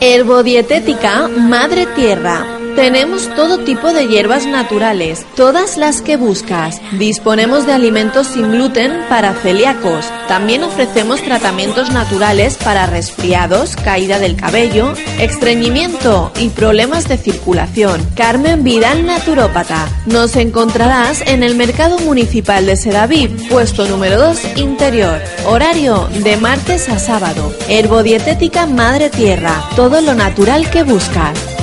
Herbodietética Madre Tierra. Tenemos todo tipo de hierbas naturales, todas las que buscas. Disponemos de alimentos sin gluten para celíacos. También ofrecemos tratamientos naturales para resfriados, caída del cabello, estreñimiento y problemas de circulación. Carmen Vidal Naturópata. Nos encontrarás en el Mercado Municipal de Sedaví, puesto número 2, interior. Horario de martes a sábado. Herbodietética Madre Tierra. Todo lo natural que buscas.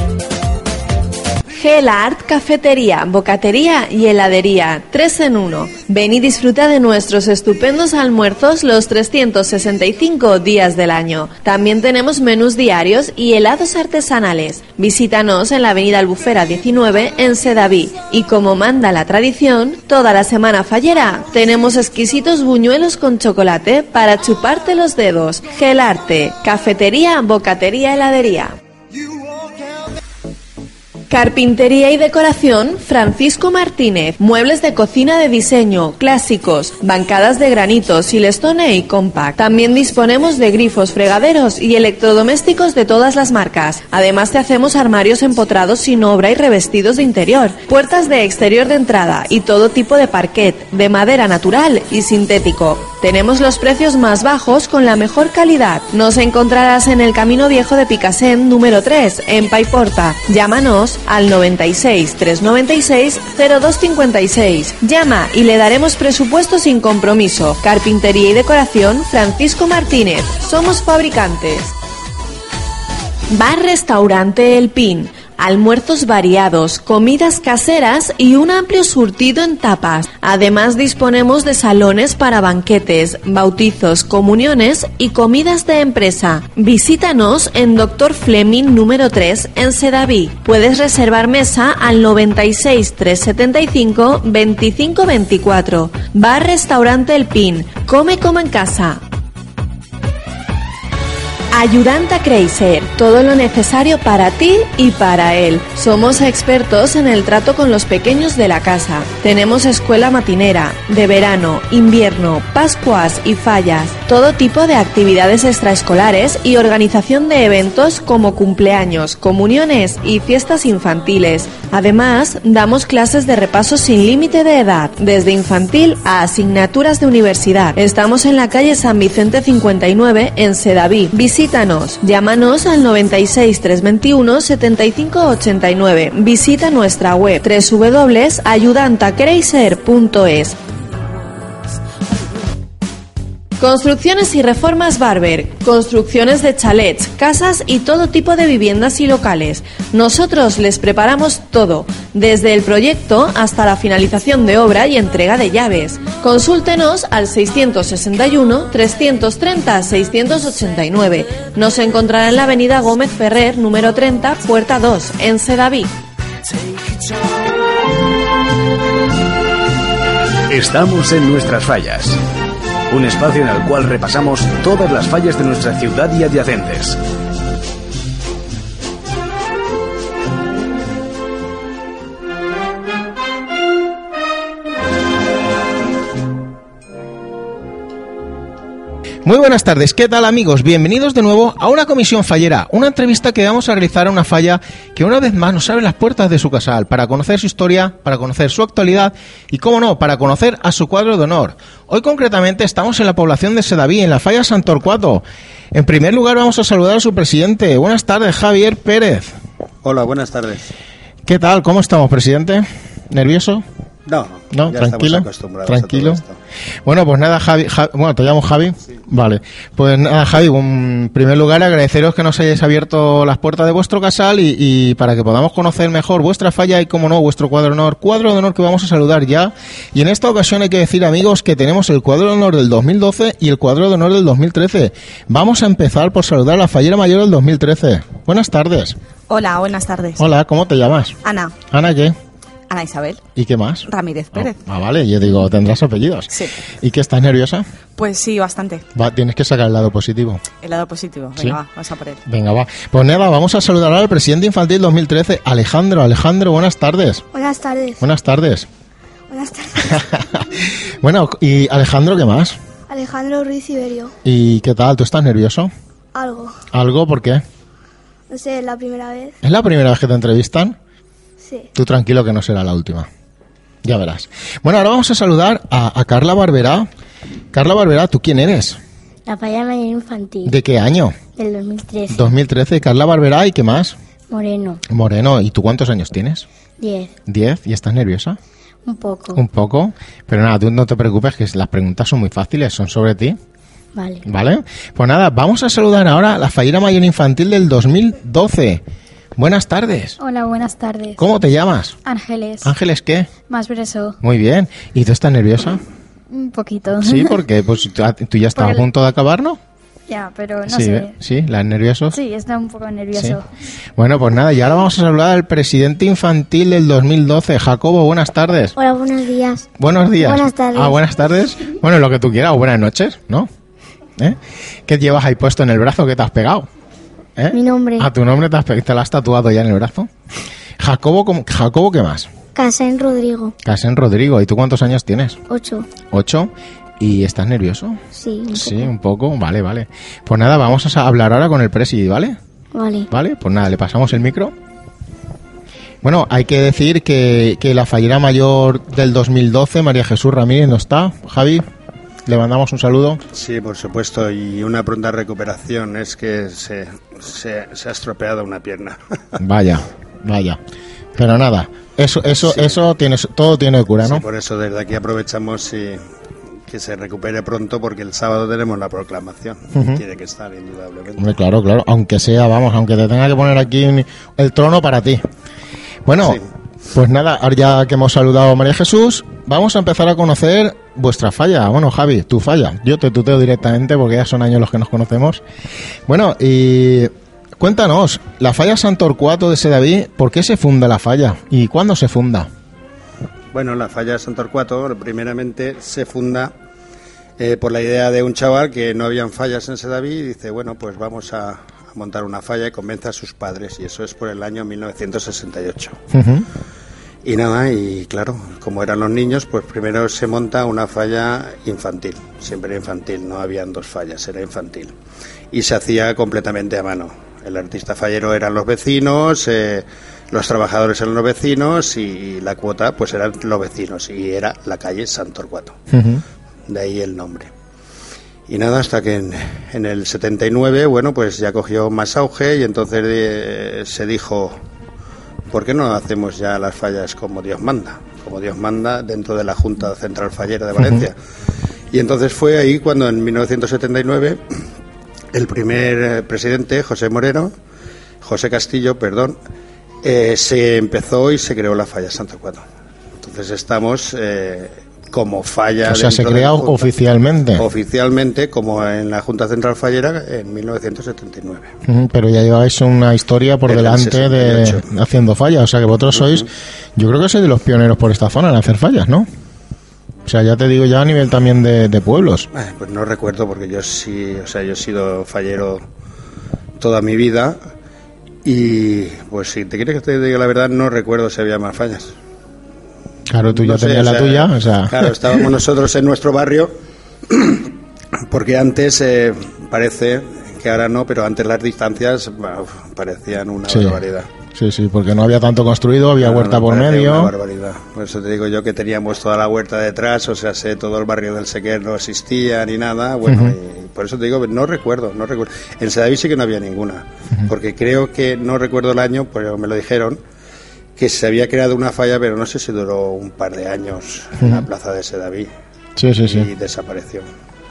Gel Art Cafetería, Bocatería y Heladería, 3 en 1. Ven y disfruta de nuestros estupendos almuerzos los 365 días del año. También tenemos menús diarios y helados artesanales. Visítanos en la Avenida Albufera 19 en Sedaví. Y como manda la tradición, toda la semana fallera tenemos exquisitos buñuelos con chocolate para chuparte los dedos. Gel Arte, Cafetería, Bocatería, Heladería. Carpintería y decoración Francisco Martínez. Muebles de cocina de diseño, clásicos, bancadas de granito, silestone y compact. También disponemos de grifos, fregaderos y electrodomésticos de todas las marcas. Además te hacemos armarios empotrados sin obra y revestidos de interior, puertas de exterior de entrada y todo tipo de parquet, de madera natural y sintético. Tenemos los precios más bajos con la mejor calidad. Nos encontrarás en el Camino Viejo de Picasen número 3, en Paiporta. Llámanos al 96 396 0256. Llama y le daremos presupuesto sin compromiso. Carpintería y decoración Francisco Martínez. Somos fabricantes. Bar Restaurante El Pin almuerzos variados, comidas caseras y un amplio surtido en tapas. Además disponemos de salones para banquetes, bautizos, comuniones y comidas de empresa. Visítanos en Dr. Fleming número 3 en Sedaví. Puedes reservar mesa al 96 375 2524. Bar Restaurante El Pin. Come como en casa. Ayudanta Creiser, todo lo necesario para ti y para él. Somos expertos en el trato con los pequeños de la casa. Tenemos escuela matinera, de verano, invierno, pascuas y fallas, todo tipo de actividades extraescolares y organización de eventos como cumpleaños, comuniones y fiestas infantiles. Además, damos clases de repaso sin límite de edad, desde infantil a asignaturas de universidad. Estamos en la calle San Vicente 59 en Sedaví. Visítanos, llámanos al 96 321 75 89. Visita nuestra web www.ayudantacreiser.es. Construcciones y reformas Barber, construcciones de chalets, casas y todo tipo de viviendas y locales. Nosotros les preparamos todo, desde el proyecto hasta la finalización de obra y entrega de llaves. Consúltenos al 661 330 689. Nos encontrará en la Avenida Gómez Ferrer, número 30, puerta 2, en Sedaví. Estamos en nuestras fallas un espacio en el cual repasamos todas las fallas de nuestra ciudad y adyacentes. Muy buenas tardes, ¿qué tal amigos? Bienvenidos de nuevo a una comisión fallera, una entrevista que vamos a realizar a una falla que una vez más nos abre las puertas de su casal para conocer su historia, para conocer su actualidad y, cómo no, para conocer a su cuadro de honor. Hoy concretamente estamos en la población de Sedaví, en la falla Santorcuato. En primer lugar vamos a saludar a su presidente. Buenas tardes, Javier Pérez. Hola, buenas tardes. ¿Qué tal? ¿Cómo estamos, presidente? ¿Nervioso? No, no, tranquilo, tranquilo. Bueno, pues nada, Javi, bueno, te llamo Javi. Vale, pues nada, Javi, en primer lugar agradeceros que nos hayáis abierto las puertas de vuestro casal y, para que podamos conocer mejor vuestra falla y, como no, vuestro cuadro de honor. Cuadro de honor que vamos a saludar ya. Y en esta ocasión hay que decir, amigos, que tenemos el cuadro de honor del 2012 y el cuadro de honor del 2013. Vamos a empezar por saludar a la fallera mayor del 2013. Buenas tardes. Hola, buenas tardes. Hola, ¿cómo te llamas? Ana, Ana, ¿qué? Ana Isabel ¿Y qué más? Ramírez Pérez. Ah, vale, yo digo, tendrás apellidos. Sí. ¿Y qué estás nerviosa? Pues sí, bastante. Va, tienes que sacar el lado positivo. El lado positivo. Venga, Sí. va, vamos a por él. Venga, va. Pues nada, vamos a saludar al presidente infantil 2013, Alejandro. Alejandro, buenas tardes. Buenas tardes. Buenas tardes. Buenas tardes. bueno, y Alejandro, ¿qué más? Alejandro Ruiz Iberio. ¿Y qué tal? ¿Tú estás nervioso? Algo. ¿Algo? ¿Por qué? No sé, la primera vez. ¿Es la primera vez que te entrevistan? Sí. Tú tranquilo que no será la última. Ya verás. Bueno, ahora vamos a saludar a, a Carla Barberá. Carla Barberá, ¿tú quién eres? La falla mayor infantil ¿De qué año? del 2013. 2013. Carla Barberá, ¿y qué más? Moreno, Moreno, ¿y tú cuántos años tienes? 10. ¿Diez? ¿Y estás nerviosa? Un poco. Un poco. Pero nada, tú no te preocupes, que las preguntas son muy fáciles, son sobre ti. Vale. ¿Vale? Pues nada, vamos a saludar ahora a la Fallera Mayor Infantil del 2012. Buenas tardes. Hola, buenas tardes. ¿Cómo te llamas? Ángeles. Ángeles, ¿qué? Más breso. Muy bien. ¿Y tú estás nerviosa? Un poquito. Sí, porque pues, tú ya estás a punto de acabar, ¿no? ya, pero no sí, sé. ¿eh? sí, la nervioso. Sí, está un poco nervioso. Bueno, pues nada, y ahora vamos a saludar al presidente infantil del 2012, Jacobo. Buenas tardes. Hola, buenos días. Buenos días. Buenas tardes. Ah, buenas tardes. Bueno, lo que tú quieras, o buenas noches, ¿no? ¿Eh? ¿Qué llevas ahí puesto en el brazo que te has pegado? ¿Eh? Mi nombre. ¿A tu nombre te, has te lo has tatuado ya en el brazo? Jacobo, ¿cómo- Jacobo ¿qué más? Casen Rodrigo. Casen Rodrigo. ¿Y tú cuántos años tienes? 8. ¿Ocho? ¿Y estás nervioso? Sí, un Sí, un poco. Vale, vale. Pues nada, vamos a hablar ahora con el presi, ¿vale? poco. Vale. ¿Vale? Pues nada, le pasamos el micro. Bueno, hay que decir que, que la fallera mayor del 2012, María Jesús Ramírez, no está. Javi, le mandamos un saludo. Sí, por supuesto, y una pronta recuperación. Es que se, se, se ha estropeado una pierna. Vaya, vaya. Pero nada, eso, eso, eso tiene, todo tiene cura, ¿no? Sí, por eso desde aquí aprovechamos y que se recupere pronto porque el sábado tenemos la proclamación. Tiene que estar, indudablemente. Hombre, claro, claro. Aunque sea, vamos, aunque te tenga que poner aquí el trono para ti. Bueno, Sí. Pues nada, ahora ya que hemos saludado a María Jesús, vamos a empezar a conocer vuestra falla. Bueno, Javi, tu falla. Yo te tuteo directamente porque ya son años los que nos conocemos. Bueno, y cuéntanos, la falla Santorcuato de Sedaví, ¿por qué se funda la falla? ¿Y cuándo se funda? Bueno, la falla Santorcuato primeramente se funda eh, por la idea de un chaval que no habían fallas en Sedaví y dice, bueno, pues vamos a, a montar una falla y convence a sus padres y eso es por el año 1968. Ujú. Y nada, y claro, como eran los niños, pues primero se monta una falla infantil, siempre era infantil, no habían dos fallas, era infantil. Y se hacía completamente a mano. El artista fallero eran los vecinos, eh, los trabajadores eran los vecinos y la cuota pues eran los vecinos y era la calle Santorcuato. Ujú. De ahí el nombre. Y nada, hasta que en, en el 79, bueno, pues ya cogió más auge y entonces eh, se dijo, ¿por qué no hacemos ya las fallas como Dios manda? Como Dios manda dentro de la Junta Central Fallera de Valencia. Y entonces fue ahí cuando en 1979 el primer eh, presidente, José Moreno, José Castillo, perdón, eh, se empezó y se creó la falla Santo Cuatro. Entonces estamos eh, como falla. O sea, se crea Junta. oficialmente. Oficialmente, como en la Junta Central Fallera en 1979. Ujú, Pero ya lleváis una historia por Desde delante de 68. haciendo fallas. O sea que vosotros sois, yo creo que sois de los pioneros por esta zona en hacer fallas, ¿no? O sea, ya te digo ya a nivel también de, de pueblos. Eh, Pues no recuerdo porque yo sí, o sea, yo he sido fallero toda mi vida y pues si te quieres que te diga la verdad no recuerdo si había más fallas. Claro, tú ya No tenías o la sea, tuya. O sea, Claro, estábamos nosotros en nuestro barrio porque antes eh, parece que ahora no, pero antes las distancias bah, parecían una Sí. barbaridad. sí, sí, porque no había tanto construido, había huerta no, por parecía Una medio. barbaridad. Por eso te digo yo que teníamos toda la huerta detrás, o sea, sé, todo el barrio del Sequer no existía ni nada. Bueno, y por eso te digo, no recuerdo, no recuerdo. En Sedaví sí que no había ninguna, porque creo que no recuerdo el año, pero me lo dijeron, que se había creado una falla, pero no sé si duró un par de años en la plaza de Sedaví Sí, sí, y sí. desapareció.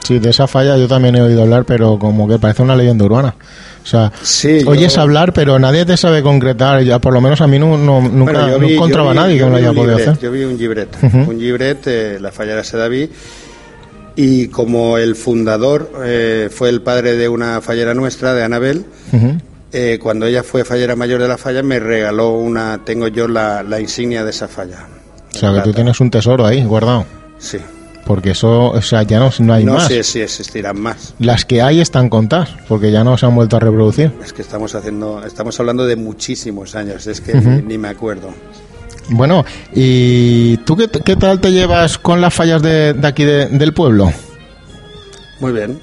Sí, de esa falla yo también he oído hablar, pero como que parece una leyenda urbana. O sea, Sí, yo- oyes hablar, pero nadie te sabe concretar. Ya, por lo menos a mí no, no- nunca Bueno, yo no vi- yo encontraba a vi- nadie que yo me lo haya podido libret, hacer. Yo vi un gibret, Ujú. un gibret, eh, la falla de Sedaví, y como el fundador eh, fue el padre de una fallera nuestra, de Anabel, Ujú. Eh, cuando ella fue fallera mayor de la falla, me regaló una, tengo yo la, la insignia de esa falla. O sea, que tú tienes un tesoro ahí guardado. Sí. Porque eso, o sea, ya no, no hay no más. sé si existirán más. Las que hay están contadas, porque ya no se han vuelto a reproducir. Es que estamos haciendo, estamos hablando de muchísimos años, es que ni, ni me acuerdo. Bueno, ¿y tú qué, qué tal te llevas con las fallas de, de aquí de- del pueblo? Muy bien,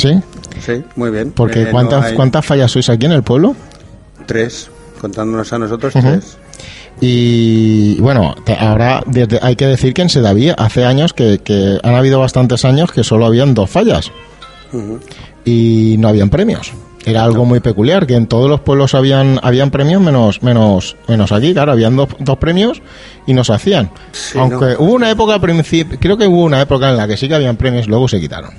¿Sí? sí, muy bien. Porque Eh, no ¿cuántas, hay- ¿cuántas fallas sois aquí en el pueblo? Tres, contándonos a nosotros tres. Y bueno, te- ahora desde, hay que decir que en Sedaví hace años que, que han habido bastantes años que solo habían dos fallas y no habían premios. Era algo muy peculiar, que en todos los pueblos habían, habían premios menos, menos, menos aquí, claro, habían dos, dos premios y no se hacían. Sí, Aunque no. hubo una época, creo que hubo una época en la que sí que habían premios, luego se quitaron.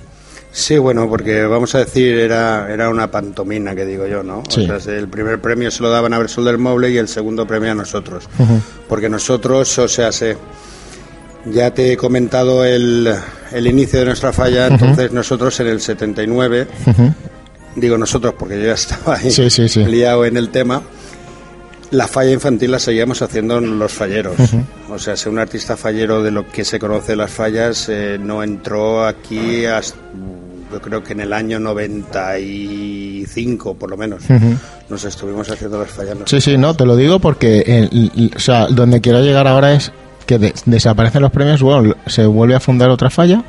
Sí, bueno, porque vamos a decir, era, era una pantomina, que digo yo, ¿no? Sí. O sea, el primer premio se lo daban a Versol del Moble y el segundo premio a nosotros. Porque nosotros, o sea, se, ya te he comentado el, el inicio de nuestra falla, entonces nosotros en el 79, Ujú. digo nosotros porque yo ya estaba ahí Sí, sí, sí. liado en el tema, la falla infantil la seguíamos haciendo los falleros. O sea, ser un artista fallero de lo que se conoce las fallas eh, no entró aquí hasta, yo creo que en el año 95 por lo menos. Nos estuvimos haciendo las fallas. Sí, sí, no, te lo digo porque, eh, l- l- o sea, donde quiero llegar ahora es que de- desaparecen los premios, bueno, se vuelve a fundar otra falla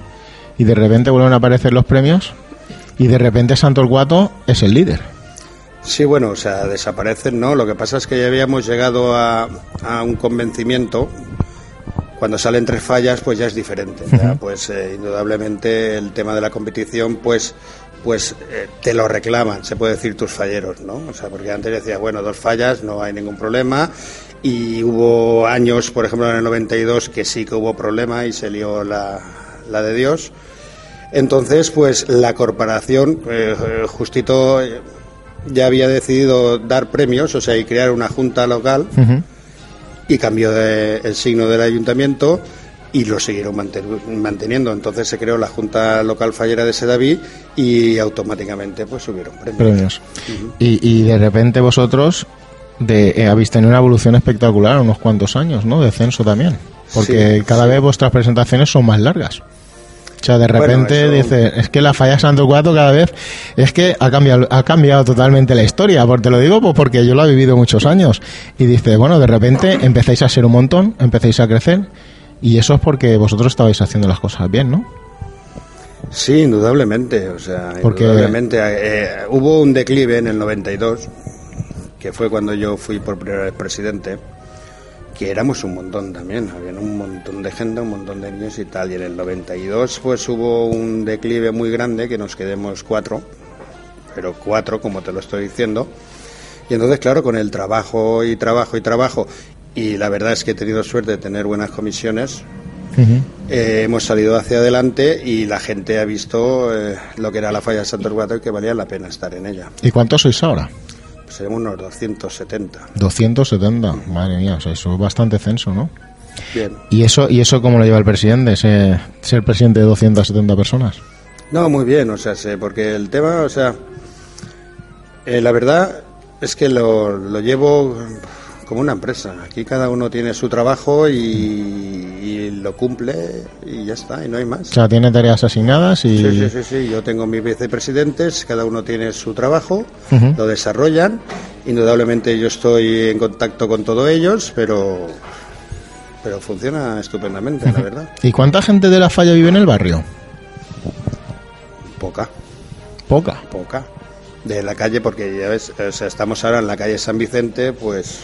y de repente vuelven a aparecer los premios y de repente Santo el Guato es el líder. Sí, bueno, o sea, desaparecen, ¿no? Lo que pasa es que ya habíamos llegado a, a un convencimiento. Cuando salen tres fallas, pues ya es diferente. Ya, pues eh, indudablemente el tema de la competición, pues, pues eh, te lo reclaman, se puede decir tus falleros, ¿no? O sea, porque antes decías, bueno, dos fallas, no hay ningún problema. Y hubo años, por ejemplo, en el 92, que sí que hubo problema y se lió la, la de Dios. Entonces, pues la corporación, eh, eh, justito, ya había decidido dar premios, o sea, y crear una junta local y cambió de- el signo del ayuntamiento y lo siguieron manten- manteniendo. Entonces se creó la Junta Local Fallera de Sedaví y automáticamente pues subieron premios. Premios. y, y de repente vosotros de, eh, habéis tenido una evolución espectacular unos cuantos años, ¿no? De censo también. Porque Sí, cada sí. vez vuestras presentaciones son más largas. O sea, de Bueno, repente eso- dice, es que la falla Santo Cuatro cada vez es que ha cambiado, ha cambiado totalmente la historia. Porque te lo digo pues porque yo lo he vivido muchos años. Y dice, bueno, de repente empezáis a ser un montón, empezáis a crecer. Y eso es porque vosotros estabais haciendo las cosas bien, ¿no? Sí, indudablemente. O sea, Porque- indudablemente. eh, hubo un declive en el 92, que fue cuando yo fui por primera vez presidente, que éramos un montón también. Había un montón de gente, un montón de niños y tal. Y en el 92 pues hubo un declive muy grande, que nos quedemos cuatro, pero cuatro, como te lo estoy diciendo. Y entonces, claro, con el trabajo y trabajo y trabajo, y la verdad es que he tenido suerte de tener buenas comisiones, eh, hemos salido hacia adelante y la gente ha visto eh, lo que era la falla de Santo Guato y que valía la pena estar en ella. ¿Y cuántos sois ahora? Seremos unos 270. 270, madre mía, o sea, eso es bastante censo, ¿no? Bien. ¿Y eso, ¿Y eso cómo lo lleva el presidente, ese- ser presidente de 270 personas? No, muy bien, o sea, sé, porque el tema, o sea, eh, la verdad es que lo, lo llevo como una empresa. Aquí cada uno tiene su trabajo y, y lo cumple y ya está, y no hay más. O sea, tiene tareas asignadas y... Sí, sí, sí, sí. Yo tengo mis vicepresidentes, cada uno tiene su trabajo, lo desarrollan. Indudablemente yo estoy en contacto con todos ellos, pero, pero funciona estupendamente, la verdad. ¿Y cuánta gente de la falla vive en el barrio? Poca, Poca. poca. De la calle, porque ya ves, o sea, estamos ahora en la calle San Vicente, pues,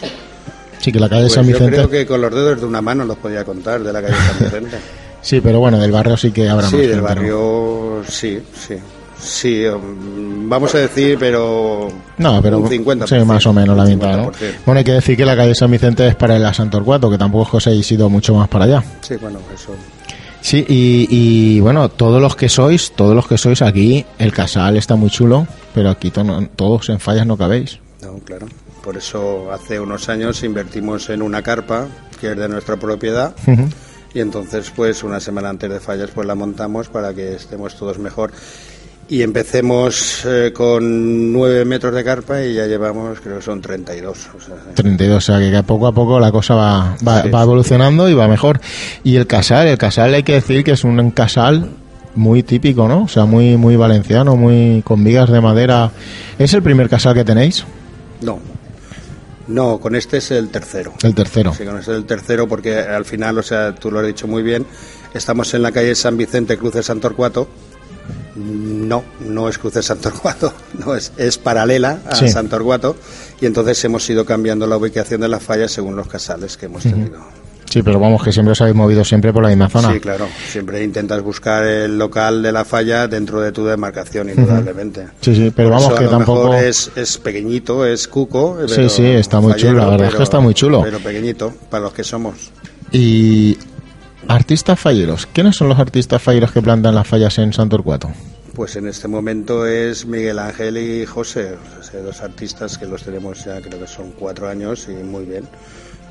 Sí, que la calle pues San yo Vicente... creo que con los dedos de una mano los podía contar de la calle San Vicente. Sí, pero bueno, del barrio sí que habrá sí, más del gente, ¿no? barrio, sí, sí. Sí, um, vamos a decir, pero No, pero un 50%. sí, más o menos la mitad, ¿no? 50%. Bueno, hay que decir que la calle San Vicente es para el a Santo Torcuato, que tampoco es que os hayáis ido mucho más para allá. Sí, bueno, eso. Sí, y, y, bueno, todos los que sois, todos los que sois aquí, el casal está muy chulo, pero aquí to- todos en fallas no cabéis. No, claro. Por eso hace unos años invertimos en una carpa que es de nuestra propiedad y entonces pues una semana antes de fallas pues la montamos para que estemos todos mejor. y empecemos eh, con 9 metros de carpa y ya llevamos, creo que son 32. O sea, 32, o sea que poco a poco la cosa va, va, Sí, va sí. evolucionando y va mejor. Y el casal, el casal hay que decir que es un casal muy típico, ¿no? O sea, muy muy valenciano, muy con vigas de madera. ¿Es el primer casal que tenéis? No. No, con este es el tercero. El tercero. Sí, con este es el tercero porque al final, o sea, tú lo has dicho muy bien, estamos en la calle San Vicente, cruce San Torcuato. No, no es cruce San Torcuato, no es, es paralela a Sí. San Torcuato y entonces hemos ido cambiando la ubicación de las fallas según los casales que hemos tenido. Sí, pero vamos, que siempre os habéis movido siempre por la misma zona. Sí, claro, siempre intentas buscar el local de la falla dentro de tu demarcación, indudablemente. Sí, sí, pero Por vamos, eso a que lo tampoco... mejor es, es pequeñito, es cuco. Sí, pero sí, está muy chulo, la verdad es que pero- está muy chulo. Pero pequeñito, para los que somos. Y artistas falleros. ¿Quiénes son los artistas falleros que plantan las fallas en Santorcuato? Pues en este momento es Miguel Ángel y José, o sea, dos artistas que los tenemos ya, creo que son cuatro años y muy bien.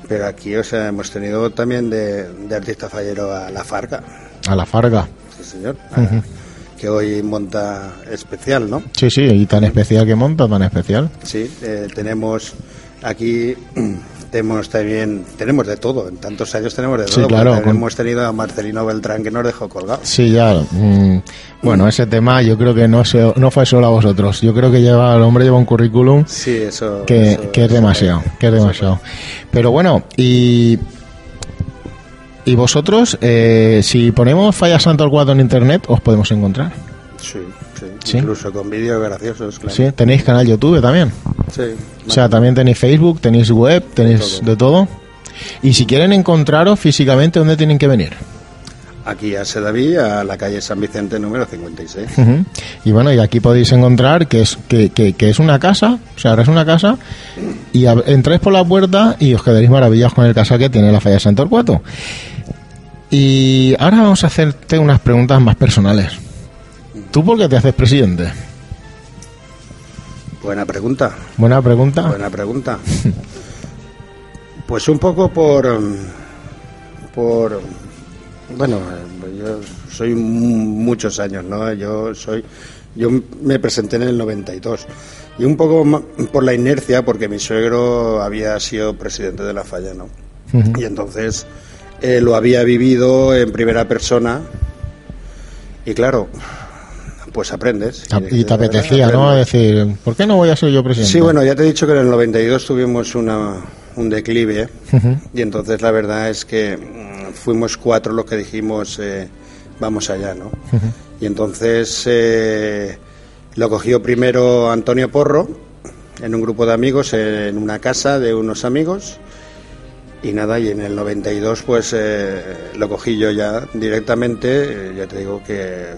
Pero aquí, o sea, hemos tenido también de, de artista fallero a La Farga, A la Farga. sí señor, a- que hoy monta especial, ¿no? Sí, sí, y tan especial que monta, tan especial. Sí, eh, tenemos aquí tenemos también tenemos de todo. En tantos años tenemos de Sí, todo. porque claro, con- Hemos tenido a Marcelino Beltrán que nos dejó colgados. Sí, ya. mm, bueno, ese tema yo creo que no, se, no fue solo a vosotros. Yo creo que lleva el hombre lleva un currículum Sí, eso. que, eso- que es demasiado, que es demasiado. Pero bueno, y y vosotros, eh, si ponemos Falla Santo al Cuadro en internet, os podemos encontrar. Sí, sí, Sí. Incluso con vídeos graciosos, claro. Sí, tenéis canal YouTube también. Sí, O sea, también tenéis Facebook, tenéis web, tenéis de todo. Y si quieren encontraros físicamente, ¿dónde tienen que venir? Aquí a Sedaví, a la calle San Vicente número 56. Ujú. Y bueno, y aquí podéis encontrar que es que, que- que es una casa, o sea, ahora es una casa, y entráis por la puerta y os quedaréis maravillados con el casal que tiene la falla de Santo Torcuato. Y ahora vamos a hacerte unas preguntas más personales. ¿Tú por qué te haces presidente? Buena pregunta. Buena pregunta. Buena pregunta. Pues un poco por. por. Bueno, yo soy mu- muchos años, ¿no? Yo soy. Yo me presenté en el 92. Y un poco por la inercia, porque mi suegro había sido presidente de la falla, ¿no? Y entonces eh, lo había vivido en primera persona. Y claro, pues aprendes. Y te apetecía, ¿no? Decir, ¿por qué no voy a ser yo presidente? Sí, bueno, ya te he dicho que en el 92 tuvimos una, un declive Ujú. y entonces la verdad es que mm, fuimos cuatro los que dijimos eh, vamos allá, ¿no? Y entonces eh, lo cogió primero Antonio Porro en un grupo de amigos en una casa de unos amigos y nada, y en el 92 pues eh, lo cogí yo ya directamente, eh, ya te digo que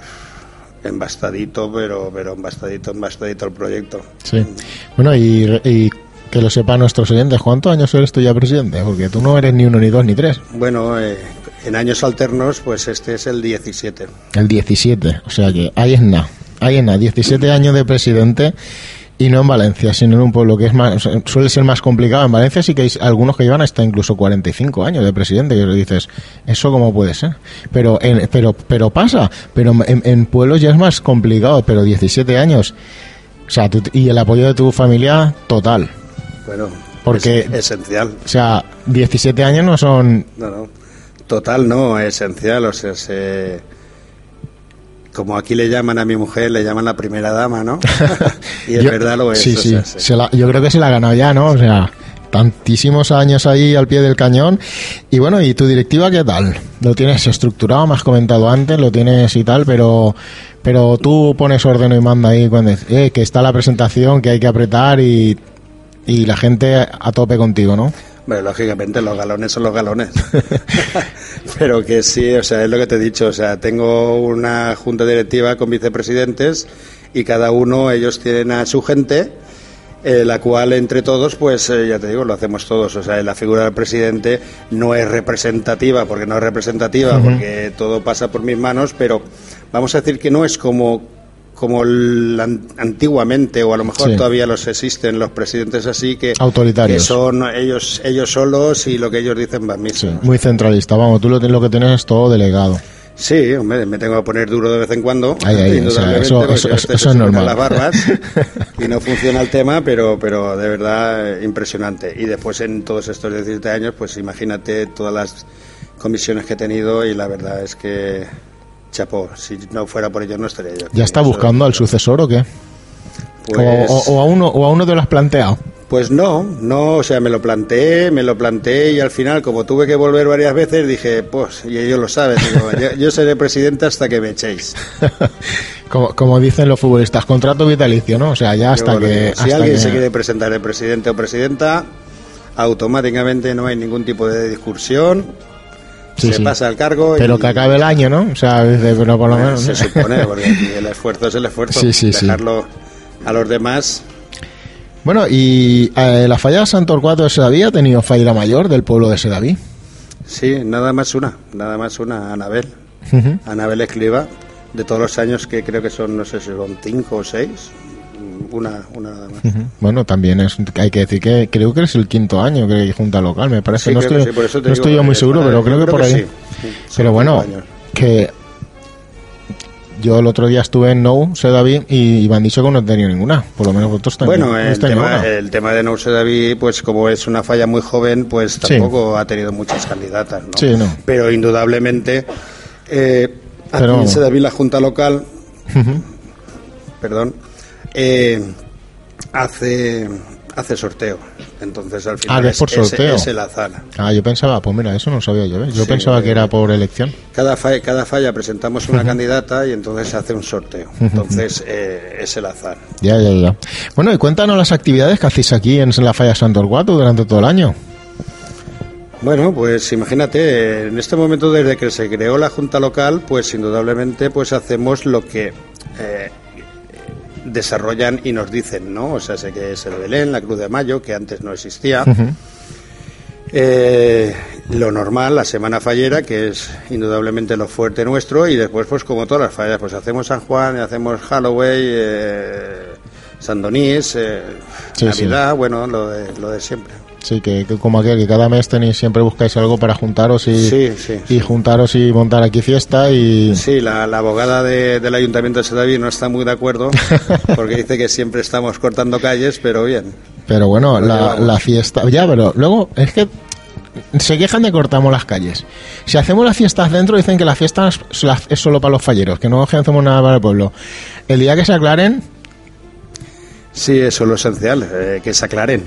embastadito, pero, pero embastadito, embastadito el proyecto. Sí. Bueno, y, y que lo sepan nuestros oyentes, ¿cuántos años eres tú ya presidente? Porque tú no eres ni uno, ni dos, ni tres. Bueno, eh, en años alternos, pues este es el 17. El 17, o sea que ahí es nada. Ahí es nada, 17 años de presidente y no en Valencia, sino en un pueblo que es más, suele ser más complicado. En Valencia sí que hay algunos que llevan hasta incluso 45 años de presidente, que dices, ¿eso cómo puede ser? Pero en, pero pero pasa, pero en, en pueblos ya es más complicado, pero 17 años. O sea, tú- y el apoyo de tu familia total. Bueno, Porque- es esencial. O sea, 17 años no son... No, no. Total, no, esencial. O sea, se... como aquí le llaman a mi mujer, le llaman la primera dama, ¿no? y es Yo- verdad lo es. Sí, sí. sea, sí. se la- yo creo que se la ha ganado ya, ¿no? O sea, tantísimos años ahí al pie del cañón. Y bueno, ¿y tu directiva qué tal? ¿Lo tienes estructurado? Me has comentado antes, lo tienes y tal, pero pero tú pones orden y manda ahí cuando eh, que está la presentación, que hay que apretar y, y la gente a tope contigo, ¿no? Bueno, lógicamente los galones son los galones. Pero que sí, o sea, es lo que te he dicho. O sea, tengo una junta directiva con vicepresidentes y cada uno, ellos tienen a su gente, eh, la cual entre todos, pues eh, ya te digo, lo hacemos todos. O sea, la figura del presidente no es representativa, porque no es representativa, porque todo pasa por mis manos, pero vamos a decir que no es como como el an- antiguamente o a lo mejor Sí. todavía los existen los presidentes así que Autoritarios. que son ellos ellos solos y lo que ellos dicen va a misa. Muy centralista, vamos, tú lo, lo que tienes es todo delegado. Sí, hombre, me tengo que poner duro de vez en cuando. Ay, ay, o sea, eso- eso- veces eso es normal. las barbas y no funciona el tema, pero, pero de verdad eh, impresionante. Y después en todos estos 17 años, pues imagínate todas las comisiones que he tenido y la verdad es que, chapó, si no fuera por ello no estaría yo. ¿Ya está buscando al sucesor o qué? Pues, O, o- o a uno, ¿O a uno te lo has planteado? pues no, no, o sea, me lo planteé, me lo planteé y al final, como tuve que volver varias veces, dije, pues, y ellos lo saben, digo, yo, yo seré presidente hasta que me echéis. como, como dicen los futbolistas, contrato vitalicio, ¿no? O sea, ya hasta que... si alguien que- se quiere presentar de presidente o presidenta, automáticamente no hay ningún tipo de discusión, Sí, se sí. pasa al cargo Pero y que acabe el año, ¿no? O sea, pero por lo bueno, menos... se supone, porque aquí el esfuerzo es el esfuerzo, dejarlo a los demás. Bueno, y eh, la falla de Santo Torcuato de Sedaví ha tenido falla mayor del pueblo de Sedaví. Sí, nada más una, nada más una, Anabel. Anabel Escriba, de todos los años que creo que son, no sé si son cinco o seis, una, una nada más. Bueno, también es, hay que decir que creo que es el quinto año que hay junta local, me parece. Sí, no que estoy, sí, no digo estoy yo que muy seguro, pero creo que por ahí. sí, sí, son Pero bueno, que yo el otro día estuve en Nou, Sedaví, y, me han dicho que no he tenido ninguna. Por lo menos vosotros también. Bueno, no el tema, el tema de Nouse David, pues como es una falla muy joven, pues Sí. tampoco ha tenido muchas candidatas, ¿no? Sí, no. Pero indudablemente, eh, aquí Pero- en Sedaví la Junta Local, perdón, eh, hace hace sorteo. Entonces al final Ah, es por sorteo. es el azar. Ah, yo pensaba, pues mira, eso no sabía yo. ¿ves? Yo Sí, pensaba que eh, era por elección. Cada falla, cada falla presentamos una candidata y entonces se hace un sorteo. Entonces eh, es el azar. Ya, ya, ya. Bueno, y cuéntanos las actividades que hacéis aquí en la falla Santo durante todo el año. Bueno, pues imagínate, en este momento desde que se creó la Junta Local, pues indudablemente pues hacemos lo que eh, desarrollan y nos dicen, ¿no? O sea, sé que es el Belén, la Cruz de Mayo, que antes no existía. Eh, lo normal, la semana fallera, que es indudablemente lo fuerte nuestro, y después, pues como todas las fallas, pues hacemos San Juan, hacemos Halloween, eh, San Donís, eh, Sí, Navidad, bueno, lo de, lo de siempre. Sí, que, que como aquel, que cada mes tenéis, siempre buscáis algo para juntaros y, Sí, sí, y juntaros y montar aquí fiesta y... Sí, la, la abogada de- del Ayuntamiento de Sedaví no está muy de acuerdo porque dice que siempre estamos cortando calles, pero bien. Pero bueno, la, fiesta... Ya, pero luego es que se quejan de cortamos las calles. Si hacemos las fiestas dentro, dicen que la fiesta es, la- es solo para los falleros, que no hacemos nada para el pueblo. El día que se aclaren, Sí, eso es lo esencial, eh, que se aclaren.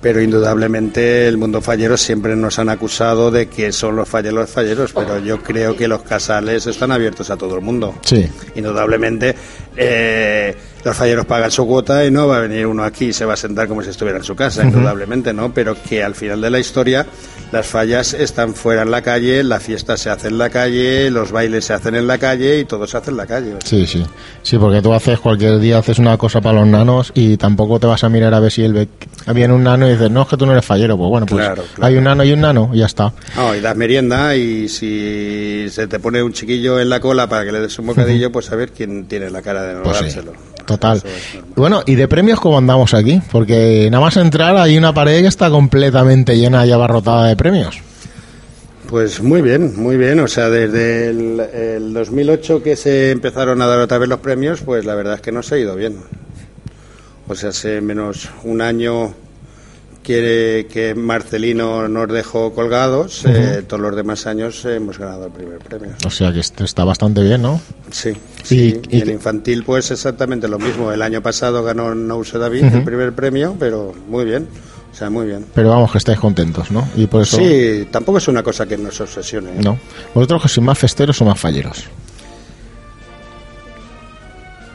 Pero indudablemente el mundo fallero siempre nos han acusado de que son los falleros los falleros, pero yo creo que los casales están abiertos a todo el mundo. sí. Indudablemente eh, los falleros pagan su cuota y no va a venir uno aquí y se va a sentar como si estuviera en su casa, indudablemente, ¿no? Pero que al final de la historia las fallas están fuera en la calle, la fiesta se hace en la calle, los bailes se hacen en la calle y todo se hace en la calle. Sí, sí. Sí, porque tú haces cualquier día, haces una cosa para los nanos y tampoco te vas a mirar a ver si el bec- viene un nano y dices, no, es que tú no eres fallero. Pues bueno, pues Claro, claro. hay un nano y un nano y ya está. No, y das merienda y si se te pone un chiquillo en la cola para que le des un bocadillo, pues a ver quién tiene la cara de no Pues sí, dárselo. Total. Es. Bueno, ¿y de premios cómo andamos aquí? Porque nada más entrar hay una pared que está completamente llena y abarrotada de premios. Pues muy bien, muy bien. O sea, desde el, el 2008 que se empezaron a dar otra vez los premios, pues la verdad es que nos ha ido bien. O sea, hace menos un año que, que Marcelino nos dejó colgados, eh, todos los demás años hemos ganado el primer premio. O sea que esto está bastante bien, ¿no? Sí, sí. Y- Y, y- el infantil, pues exactamente lo mismo. El año pasado ganó Nouse David el primer premio, pero muy bien. O sea, muy bien. Pero vamos, que estáis contentos, ¿no? Y por eso... Sí, tampoco es una cosa que nos obsesione. ¿eh? ¿No? ¿Vosotros que sois más festeros o más falleros?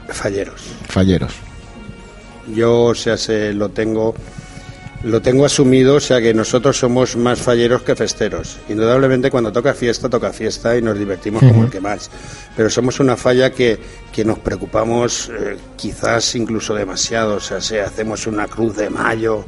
Falleros. Falleros. Yo, o sea, se lo tengo lo tengo asumido, o sea que nosotros somos más falleros que festeros. Indudablemente cuando toca fiesta, toca fiesta y nos divertimos como el que más. Pero somos una falla que, que nos preocupamos eh, quizás incluso demasiado. O sea, si hacemos una cruz de mayo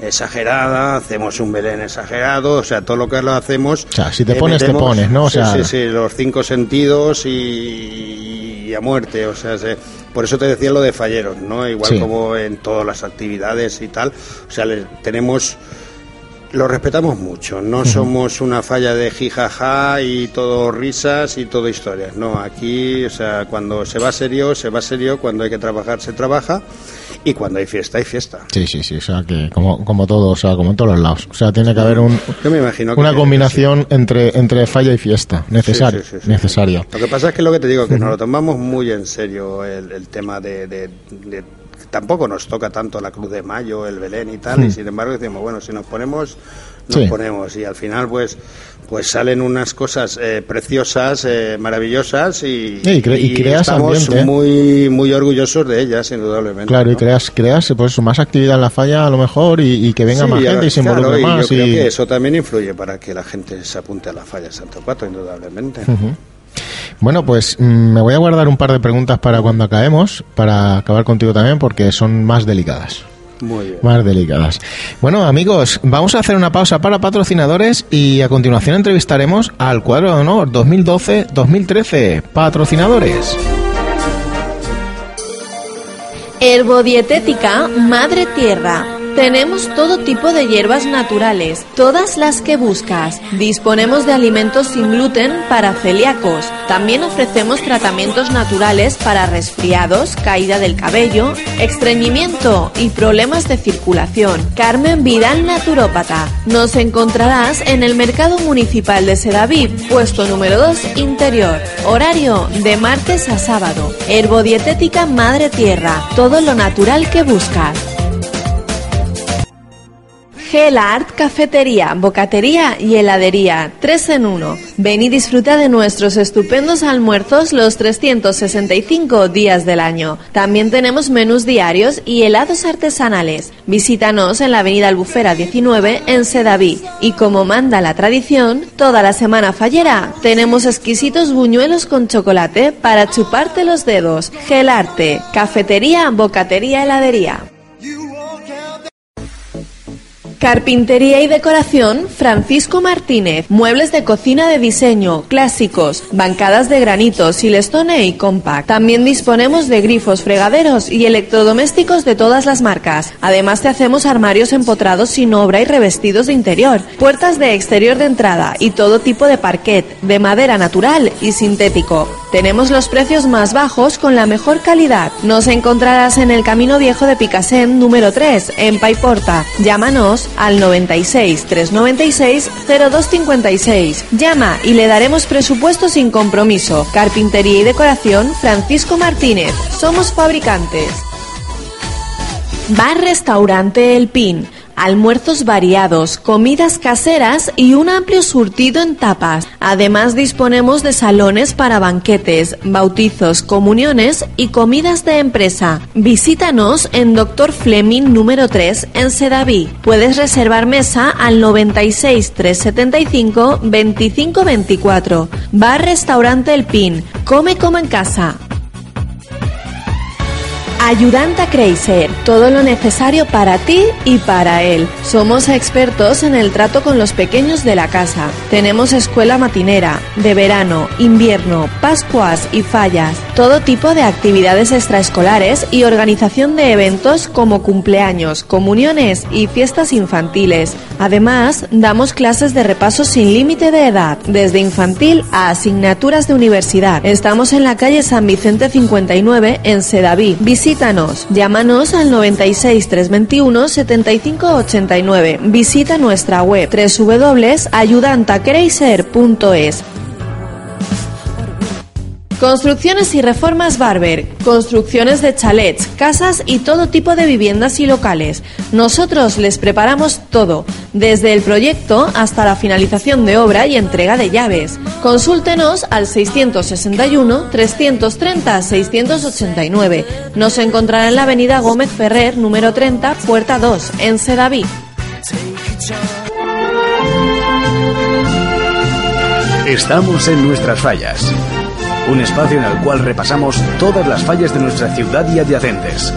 exagerada, hacemos un Belén exagerado, o sea, todo lo que lo hacemos... O sea, si te eh, pones, te pones, ¿no? O sí, sea- sí, sí, los cinco sentidos y, y a muerte, o sea, se- por eso te decía lo de falleros, ¿no? Igual Sí. como en todas las actividades y tal, o sea, le- tenemos Lo respetamos mucho, no somos una falla de jijaja y todo risas y todo historias. No, aquí, o sea, cuando se va serio, se va serio, cuando hay que trabajar, se trabaja y cuando hay fiesta, hay fiesta. Sí, sí, sí, o sea, que como, como todo, o sea, como en todos los lados. O sea, tiene que haber un, Yo me imagino una sí. combinación entre, entre falla y fiesta, necesario, Sí, sí, sí, sí. necesaria. Lo que pasa es que lo que te digo, que nos lo tomamos muy en serio el, el tema de, de- de- Tampoco nos toca tanto la Cruz de Mayo, el Belén y tal, y sin embargo decimos, bueno, si nos ponemos, nos Sí. ponemos. Y al final, pues pues salen unas cosas eh, preciosas, eh, maravillosas y, Sí, y cre- y creas estamos ambiente. muy, muy orgullosos de ellas, indudablemente. Claro, y creas, creas pues más actividad en la falla a lo mejor y, que venga más gente y se claro, involucre más. Yo creo que eso también influye para que la gente se apunte a la falla Santo Pato, indudablemente. Bueno, pues mm, me voy a guardar un par de preguntas para cuando acabemos, para acabar contigo también, porque son más delicadas. Muy bien. Más delicadas. Bueno, amigos, vamos a hacer una pausa para patrocinadores y a continuación entrevistaremos al cuadro de honor 2012-2013. Patrocinadores. Herbodietética Madre Tierra. Tenemos todo tipo de hierbas naturales, todas las que buscas. Disponemos de alimentos sin gluten para celíacos. También ofrecemos tratamientos naturales para resfriados, caída del cabello, estreñimiento y problemas de circulación. Carmen Vidal Naturópata. Nos encontrarás en el Mercado Municipal de Sedaví, puesto número 2, interior. Horario de martes a sábado. Herbodietética Madre Tierra. Todo lo natural que buscas. Gel Art Cafetería, Bocatería y Heladería, 3 en 1. Ven y disfruta de nuestros estupendos almuerzos los 365 días del año. También tenemos menús diarios y helados artesanales. Visítanos en la Avenida Albufera 19 en Sedaví. Y como manda la tradición, toda la semana fallera tenemos exquisitos buñuelos con chocolate para chuparte los dedos. Gel Arte, Cafetería, Bocatería, Heladería. Carpintería y decoración Francisco Martínez. Muebles de cocina de diseño, clásicos, bancadas de granito, silestone y compact. También disponemos de grifos, fregaderos y electrodomésticos de todas las marcas. Además te hacemos armarios empotrados sin obra y revestidos de interior, puertas de exterior de entrada y todo tipo de parquet, de madera natural y sintético. Tenemos los precios más bajos con la mejor calidad. Nos encontrarás en el Camino Viejo de Picasen número 3, en Paiporta. Llámanos al 96 396 0256. Llama y le daremos presupuesto sin compromiso. Carpintería y decoración Francisco Martínez. Somos fabricantes. Bar Restaurante El Pin. Almuerzos variados, comidas caseras y un amplio surtido en tapas. Además disponemos de salones para banquetes, bautizos, comuniones y comidas de empresa. Visítanos en Dr. Fleming número 3 en Sedaví. Puedes reservar mesa al 96 375 25 24. Bar Restaurante El Pin. Come como en casa. Ayudanta Creiser, todo lo necesario para ti y para él. Somos expertos en el trato con los pequeños de la casa. Tenemos escuela matinera, de verano, invierno, pascuas y fallas, todo tipo de actividades extraescolares y organización de eventos como cumpleaños, comuniones y fiestas infantiles. Además, damos clases de repaso sin límite de edad, desde infantil a asignaturas de universidad. Estamos en la calle San Vicente 59 en Sedaví. Visítanos, llámanos al 96 321 75 89. Visita nuestra web www.ayudantacreiser.es. Construcciones y reformas Barber, construcciones de chalets, casas y todo tipo de viviendas y locales. Nosotros les preparamos todo, desde el proyecto hasta la finalización de obra y entrega de llaves. Consúltenos al 661 330 689. Nos encontrará en la Avenida Gómez Ferrer, número 30, puerta 2, en Sedaví. Estamos en nuestras fallas. Un espacio en el cual repasamos todas las fallas de nuestra ciudad y adyacentes.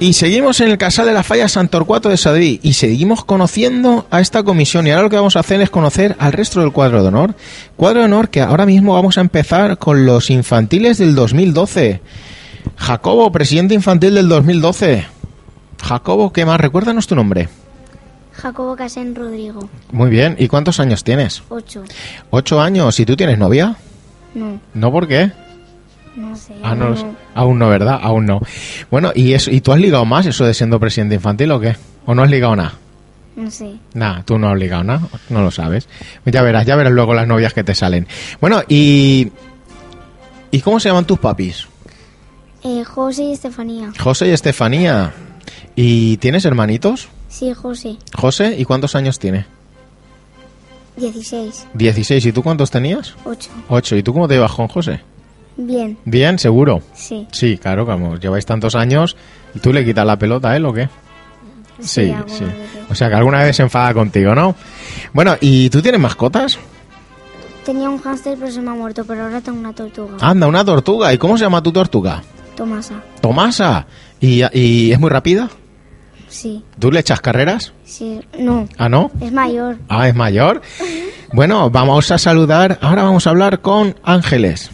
Y seguimos en el Casal de la Falla San Torcuato de Sadrí y seguimos conociendo a esta comisión. Y ahora lo que vamos a hacer es conocer al resto del cuadro de honor. Cuadro de honor que ahora mismo vamos a empezar con los infantiles del 2012. Jacobo, presidente infantil del 2012. Jacobo, ¿qué más? Recuérdanos tu nombre. Jacobo Casén Rodrigo. Muy bien. ¿Y cuántos años tienes? 8. Ocho años. ¿Y tú tienes novia? No, ¿No por qué? no sé. Ah, no, sé. aún no, ¿verdad? Aún no. Bueno, ¿y, eso, ¿y tú has ligado más eso de siendo presidente infantil o qué? ¿O no has ligado nada? No sé. Nada, tú no has ligado nada, no lo sabes. Ya verás, ya verás luego las novias que te salen. Bueno, y... ¿Y cómo se llaman tus papis? Eh, José y Estefanía. José y Estefanía. ¿Y tienes hermanitos? Sí, José. José, ¿y cuántos años tiene? 16. 16. ¿Y tú cuántos tenías? 8. 8. ¿Y tú cómo te llevas con José? Bien. Bien, seguro. Sí. Sí, claro, como lleváis tantos años, ¿y tú le quitas la pelota a él o qué? Sí, sí. veces. O sea que alguna vez se enfada contigo, ¿no? Bueno, ¿y tú tienes mascotas? Tenía un hámster pero se me ha muerto, pero ahora tengo una tortuga. Anda, una tortuga. ¿Y cómo se llama tu tortuga? Tomasa. Tomasa. ¿Y, y es muy rápida? Sí. ¿Tú le echas carreras? Sí. No. ¿Ah, no? Es mayor. Ah, es mayor. Bueno, vamos a saludar. Ahora vamos a hablar con Ángeles.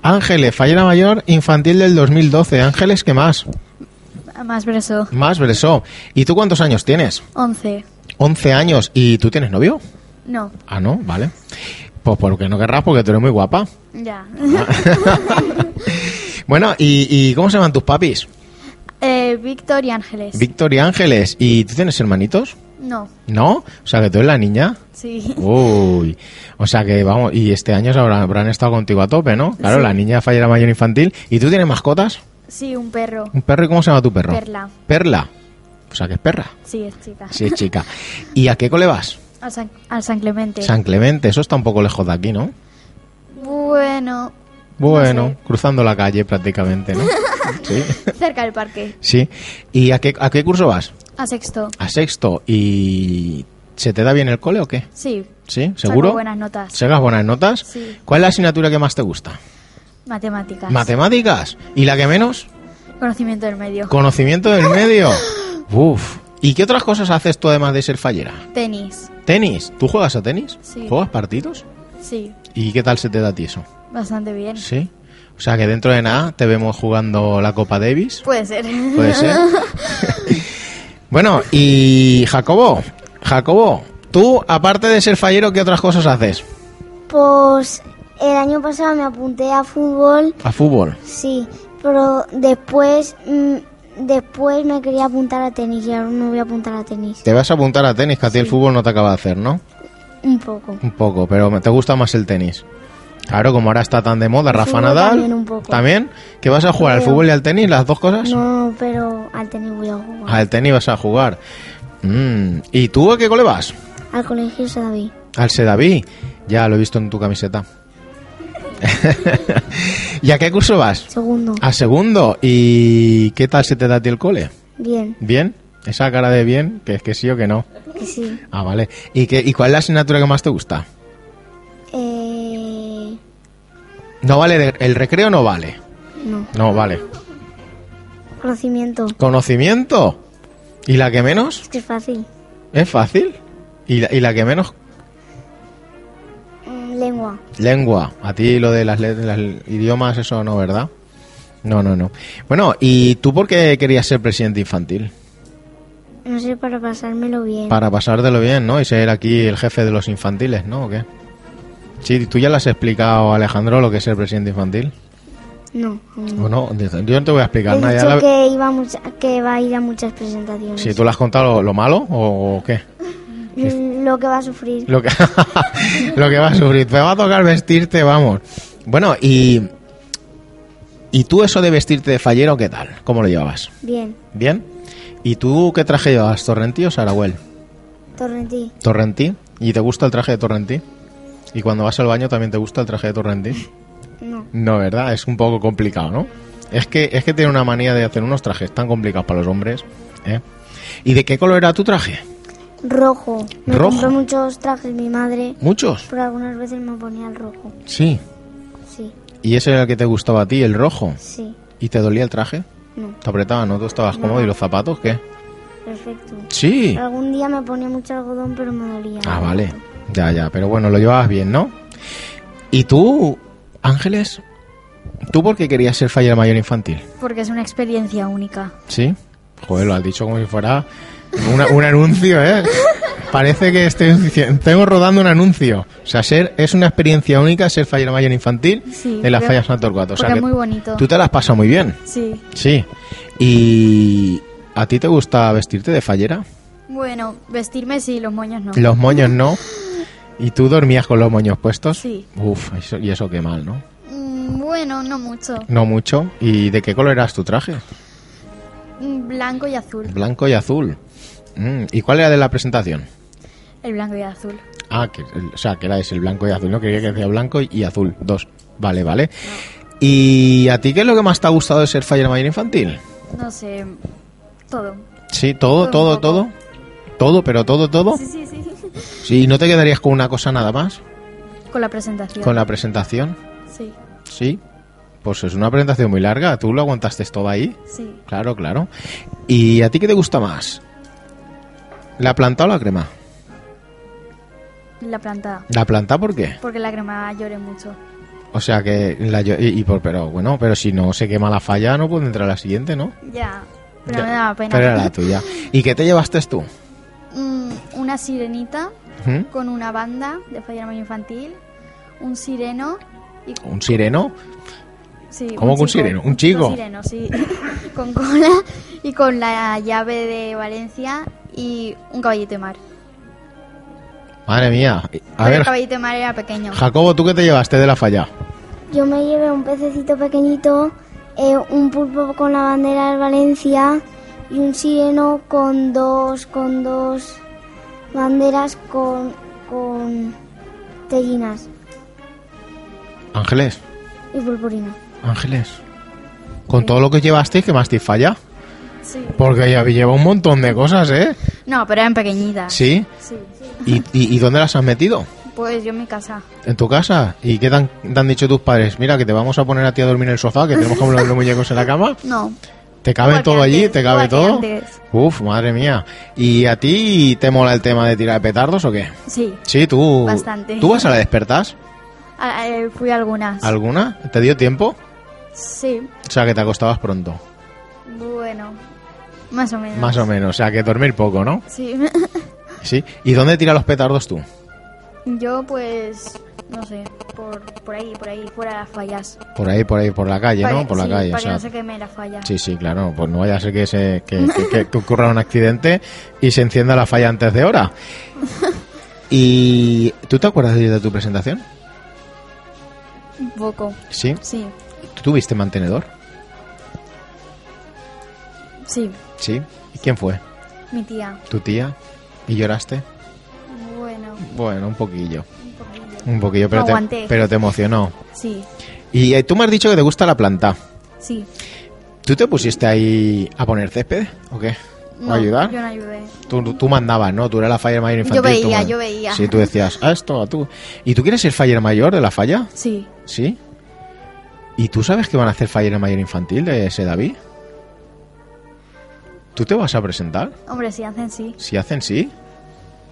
Ángeles, fallera mayor infantil del 2012. Ángeles, ¿qué más? Más breso. Más Bresó. ¿Y tú cuántos años tienes? 11. 11 años. ¿Y tú tienes novio? No. Ah, no, vale. Pues porque no querrás, porque tú eres muy guapa. Ya. Bueno, ¿y, y cómo se llaman tus papis? eh, Víctor y Ángeles. Víctor y Ángeles. ¿Y tú tienes hermanitos? no. ¿No? O sea, que tú eres la niña. Sí. Uy, o sea que vamos, y este año habrán, habrán estado contigo a tope, ¿no? Claro, Sí. la niña fallera mayor infantil. ¿Y tú tienes mascotas? Sí, un perro. ¿Un perro y cómo se llama tu perro? Perla. Perla. O sea que es perra. Sí, es chica. Sí, es chica. ¿Y a qué cole vas? Al San, al San Clemente. San Clemente, eso está un poco lejos de aquí, ¿no? Bueno, Bueno, No sé. cruzando la calle prácticamente, ¿no? Sí. cerca del parque. Sí. ¿Y a qué, a qué curso vas? A sexto. A sexto. ¿Y se te da bien el cole o qué? Sí. ¿Sí? ¿Seguro? Saco buenas notas. ¿Sacas buenas notas? Sí. ¿Cuál es la asignatura que más te gusta? Matemáticas. Matemáticas. ¿Y la que menos? Conocimiento del medio. Conocimiento del medio. Uf. ¿Y qué otras cosas haces tú además de ser fallera? Tenis. ¿Tenis? ¿Tú juegas a tenis? Sí. ¿Juegas partidos? Sí. ¿Y qué tal se te da a ti eso? Bastante bien. ¿Sí? O sea que dentro de nada te vemos jugando la Copa Davis. Puede ser. Puede ser. bueno, y Jacobo, Jacobo, tú aparte de ser fallero, ¿qué otras cosas haces? Pues el año pasado me apunté a fútbol, A fútbol. sí, pero después mm, después me quería apuntar a tenis y ahora me voy a apuntar a tenis. Te vas a apuntar a tenis, que a ti el fútbol no te acaba de hacer, ¿no? Un poco. Un poco, pero te gusta más el tenis. Claro, como ahora está tan de moda, Rafa Nadal. también un poco. ¿También? ¿Que vas a jugar al fútbol y al tenis, las dos cosas? No, pero al tenis voy a jugar. Al tenis vas a jugar. Mm, ¿Y tú a qué cole vas? Al colegio se David. Al Sedaví. Ya lo he visto en tu camiseta. ¿Y a qué curso vas? Segundo. A segundo. ¿Y qué tal se te da a ti el cole? Bien, ¿Bien? Esa cara de bien, que es que sí o que no. que sí. Ah, vale. ¿Y, qué, ¿Y cuál es la asignatura que más te gusta? No vale, de- el recreo no vale. no. No vale. Conocimiento. ¿Conocimiento? ¿Y la que menos? Es que es fácil. ¿Es fácil? ¿Y la, y la que menos? Mm, lengua. Lengua. A ti lo de las, las idiomas, eso no, ¿verdad? No, no, no. Bueno, ¿y tú por qué querías ser presidente infantil? No sé, para pasármelo bien. Para pasártelo bien, ¿no? Y ser aquí el jefe de los infantiles, ¿no? ¿O qué? Sí, tú ya le has explicado a Alejandro lo que es ser presidente infantil. No. aún ¿O no? Yo no te voy a explicar He nada. ya dicho la- que, iba a mucha- que va a ir a muchas presentaciones. Si tú le has contado lo, lo malo o, o qué? Lo que va a sufrir. Lo que, lo que va a sufrir. Te va a tocar vestirte, vamos. Bueno, y... ¿Y tú eso de vestirte de fallero qué tal? ¿Cómo lo llevabas? Bien. ¿Bien? ¿Y tú qué traje llevabas? ¿Torrentí o Saragüel? Torrentí. ¿Torrentí? ¿Y te gusta el traje de Torrentí? ¿Y cuando vas al baño también te gusta el traje de Torrentí? No. No, ¿verdad? Es un poco complicado, ¿no? Es que, es que tiene una manía de hacer unos trajes tan complicados para los hombres. ¿eh? ¿Y de qué color era tu traje? Rojo. Me Rojo. compró muchos trajes mi madre, ¿Muchos? pero algunas veces me ponía el rojo. Sí. Sí, ¿Y ese era el que te gustaba a ti, el rojo? sí. ¿Y te dolía el traje? No, ¿Te apretaba, no? ¿Tú estabas cómodo? ¿Y los zapatos qué? perfecto. Sí. Algún día me ponía mucho algodón, pero me dolía. Ah, vale. Ya, ya. Pero bueno, lo llevabas bien, ¿no? ¿Y tú, Ángeles? ¿Tú por qué querías ser fallera mayor infantil? Porque es una experiencia única. ¿Sí? Joder, lo has dicho como si fuera una- un anuncio, ¿eh? Parece que estoy tengo rodando un anuncio. O sea, ser, es una experiencia única ser fallera mayor infantil Sí, en las fallas San Torcuato. O sea que es muy bonito. Tú te las pasado muy bien. Sí. Sí. ¿Y a ti te gusta vestirte de fallera? Bueno, vestirme sí, los moños no. Los moños no. ¿Y tú dormías con los moños puestos? Sí. Uf, eso- y eso qué mal, ¿no? Mm, Bueno, no mucho. No mucho. ¿Y de qué color eras tu traje? Mm, Blanco y azul. Blanco y azul. Mm, ¿Y cuál era de la presentación? El blanco y azul. Ah, que, el- o sea, que era ese, el blanco y azul. No quería que decía blanco y azul. Dos. Vale, vale. ¿Y a ti qué es lo que más te ha gustado de ser fallera mayor infantil? No sé, todo. Sí, todo, Todo todo, todo. Todo, pero todo, todo. Sí, sí, sí. Sí, ¿no te quedarías con una cosa nada más? Con la presentación. Con la presentación. Sí, Sí. Pues es una presentación muy larga. ¿Tú lo aguantaste todo ahí? sí. Claro, claro. ¿Y a ti qué te gusta más? ¿La planta o la crema? La planta. ¿La planta por qué? Porque la crema llore mucho. O sea que la y, y por pero bueno, pero si no se quema la falla no puede entrar a la siguiente, ¿no? Ya. Pero Ya. me daba pena. Pero era la tuya. ¿Y qué te llevaste tú? Una sirenita ¿Mm? con una banda de falla mayor infantil, un sireno y ¿Un sireno? sí, ¿Cómo que un sireno? ¿Un chico? sireno, sí, con cola y con la llave de Valencia y un caballito de mar. Madre mía. A Pero ver, el caballito de mar era pequeño. Jacobo, ¿tú qué te llevaste de la falla? Yo me llevé un pececito pequeñito, eh, un pulpo con la bandera de Valencia y un sireno con dos, con dos banderas con, con tellinas Ángeles, y purpurina. Ángeles. Con todo lo que llevaste, ¿qué más te falla? Sí. Porque ya lleva un montón de cosas, ¿eh? No, pero eran pequeñitas. ¿Sí? Sí. ¿Y, y, y dónde las has metido? Pues yo en mi casa. ¿En tu casa? ¿Y qué te han, te han dicho tus padres? Mira, que te vamos a poner a ti a dormir en el sofá, que tenemos que poner los muñecos en la cama. No. ¿Te cabe todo allí? ¿Te cabe todo? Uf, madre mía. ¿Y a ti te mola el tema de tirar petardos o qué? Sí. Sí, tú. Bastante. ¿Tú vas a la despertas? Eh, fui a algunas. ¿Alguna? ¿Te dio tiempo? Sí. O sea, que te acostabas pronto. Bueno. Más o menos. Más o menos. O sea, que dormir poco, ¿no? Sí. Sí. ¿Y dónde tiras los petardos tú? Yo pues no sé, por, por ahí, por ahí, fuera de las fallas. Por ahí, por ahí, por la calle, Para ¿no? Por la calle. Para o que no se queme la falla. Sí, sí, claro. Pues no vaya a ser que, se, que, que- que- que ocurra un accidente y se encienda la falla antes de hora. ¿Y tú te acuerdas de tu presentación? Un poco. Sí. Sí, ¿Tú tuviste mantenedor? sí. Sí. ¿Y quién fue? Mi tía. ¿Tu tía? ¿Y lloraste? Bueno, Bueno, un poquillo. Un poquillo. Pero, No te, pero te emocionó. Sí, Y eh, tú me has dicho que te gusta la planta. sí. ¿Tú te pusiste ahí a poner césped o qué? ¿O No, a ayudar? Yo no ayudé. Tú, tú mandabas, ¿no? Tú eras la falla mayor infantil. Yo veía, yo veía. Sí, tú decías, ah, esto, a tú. ¿Y tú quieres ser falla mayor de la falla? Sí, ¿Sí? ¿Y tú sabes que van a hacer falla mayor infantil de ese David? ¿Tú te vas a presentar? hombre, si hacen sí. Si hacen sí.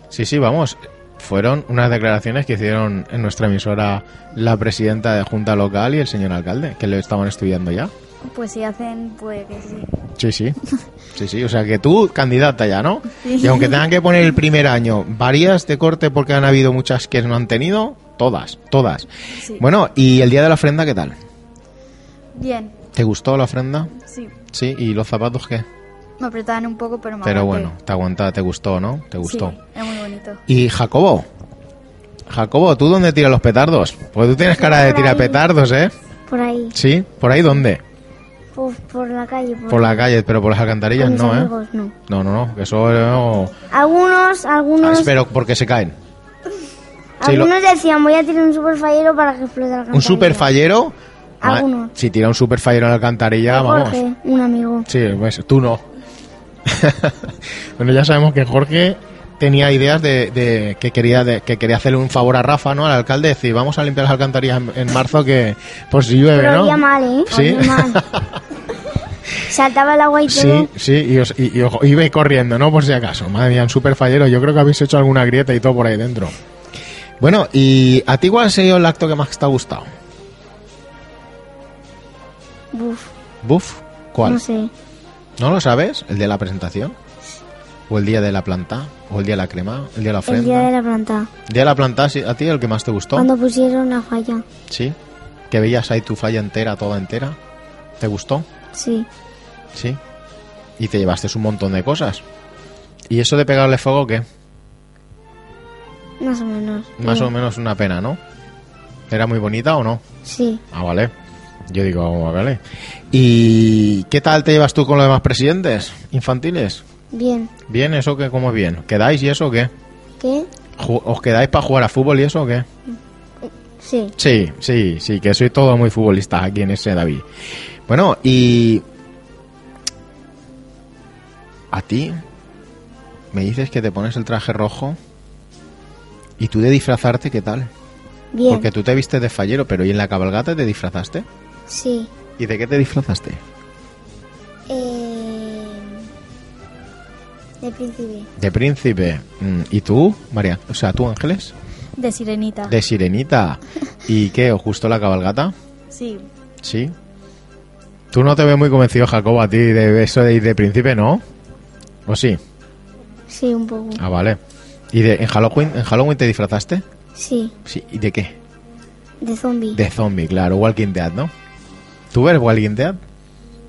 Sí, sí, vamos. Fueron unas declaraciones que hicieron en nuestra emisora la presidenta de Junta Local y el señor alcalde, que lo estaban estudiando ya. Pues si hacen, puede que sí. Sí, sí. Sí, sí. O sea que tú, candidata ya, ¿no? Sí. Y aunque tengan que poner el primer año varias de corte porque han habido muchas que no han tenido, todas, todas. Sí. Bueno, ¿y el día de la ofrenda qué tal? Bien, ¿Te gustó la ofrenda? sí. Sí. ¿Y los zapatos qué? Me apretaban un poco, pero me Pero aguanté. bueno, te aguanta, te gustó, ¿no? Te gustó. Sí, era muy bonito. Y Jacobo. Jacobo, ¿tú dónde tiras los petardos? Pues tú tienes cara de tirar petardos, ¿eh? Por ahí, Sí, ¿por ahí dónde? por, por la calle. Por, Por la calle, pero por las alcantarillas no, ¿eh? no. No, no, no, que eso... no. Algunos, algunos, Pero porque se caen. sí, lo- algunos decían voy a tirar un super fallero para que explote la Un alcantarilla. super fallero. ma- Algunos. Si tira un super fallero a la alcantarilla, vamos. Un amigo. Sí, pues tú no. bueno, ya sabemos que Jorge tenía ideas de, de que quería de, que quería hacerle un favor a Rafa, ¿no? Al alcalde, decir, vamos a limpiar las alcantarillas en, en marzo que por si llueve, Pero ¿no? mal, ¿eh? Sí. Mal. saltaba el agua y todo. Sí, sí, y, os, y, iba corriendo, ¿no? Por si acaso. Madre mía, un super fallero. Yo creo que habéis hecho alguna grieta y todo por ahí dentro. Bueno, ¿y a ti cuál ha sido el acto que más te ha gustado? Buf, ¿Buf? ¿Cuál? no sé. ¿No lo sabes? ¿El de la presentación? ¿O el día de la planta? ¿O el día de la crema? ¿El día de la ofrenda? El día de la planta. ¿El día de la planta, sí, a ti el que más te gustó? Cuando pusieron la falla. Sí. ¿Que veías ahí tu falla entera, toda entera? ¿Te gustó? Sí. Sí. Y te llevaste un montón de cosas. ¿Y eso de pegarle fuego qué? Más o menos. Más o menos una pena, ¿no? ¿Era muy bonita o no? Sí. Ah, vale. Yo digo, vale. ¿Y qué tal te llevas tú con los demás presidentes infantiles? Bien. ¿Bien? ¿Eso qué? ¿Cómo es bien? ¿Quedáis y eso o qué? ¿Qué? ¿Os quedáis para jugar a fútbol y eso o qué? Sí. Sí, sí, sí, que soy todo muy futbolista aquí en ese David. Bueno, y... A ti me dices que te pones el traje rojo y tú de disfrazarte, ¿qué tal? Bien. Porque tú te vistes de fallero, pero ¿y en la cabalgata te disfrazaste? Sí. ¿Y de qué te disfrazaste? Eh... De príncipe. De príncipe. Mm, ¿Y tú, María? O sea, ¿tú, Ángeles? De sirenita. De sirenita. ¿Y qué? ¿Os gustó la cabalgata? Sí. ¿Sí? Tú no te ves muy convencido, Jacobo, a ti de eso de ir de príncipe, ¿no? ¿O sí? Sí, un poco. Ah, vale. ¿Y de, en Halloween, en Halloween te disfrazaste? Sí. Sí. ¿Y de qué? De zombie. De zombie, claro. Walking Dead, ¿no? ¿Tú ves Walking Dead?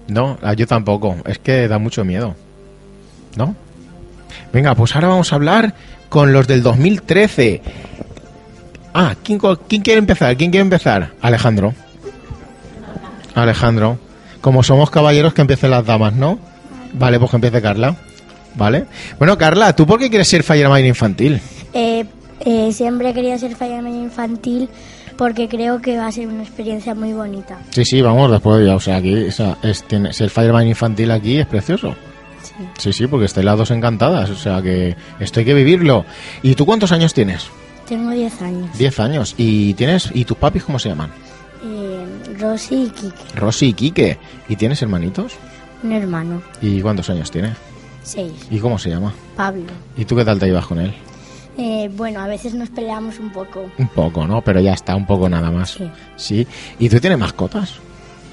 No, ah, yo tampoco. Es que da mucho miedo. ¿No? Venga, pues ahora vamos a hablar con los del 2013. Ah, ¿quién, quién quiere empezar? ¿Quién quiere empezar? Alejandro. Alejandro. Como somos caballeros, que empiecen las damas, ¿no? Vale, pues que empiece Carla. ¿Vale? Bueno, Carla, ¿tú por qué quieres ser Fireman infantil? Eh, eh, siempre quería ser fireman infantil porque creo que va a ser una experiencia muy bonita. Sí, sí, vamos, después ya, o sea, aquí o sea, es, tiene, ser Fireman infantil aquí es precioso. Sí. Sí, sí, porque estáis las dos encantadas, o sea que esto hay que vivirlo. ¿Y tú cuántos años tienes? Tengo 10 años. Diez años. ¿Y tienes y tus papis cómo se llaman? Eh, Rosy y Kike, Rosy y Quique. ¿Y tienes hermanitos? un hermano. ¿Y cuántos años tiene? 6. ¿Y cómo se llama? Pablo. ¿Y tú qué tal te llevas con él? Eh, bueno, a veces nos peleamos un poco. Un poco, ¿no? Pero ya está, un poco nada más. Sí. Sí. ¿Y tú tienes mascotas?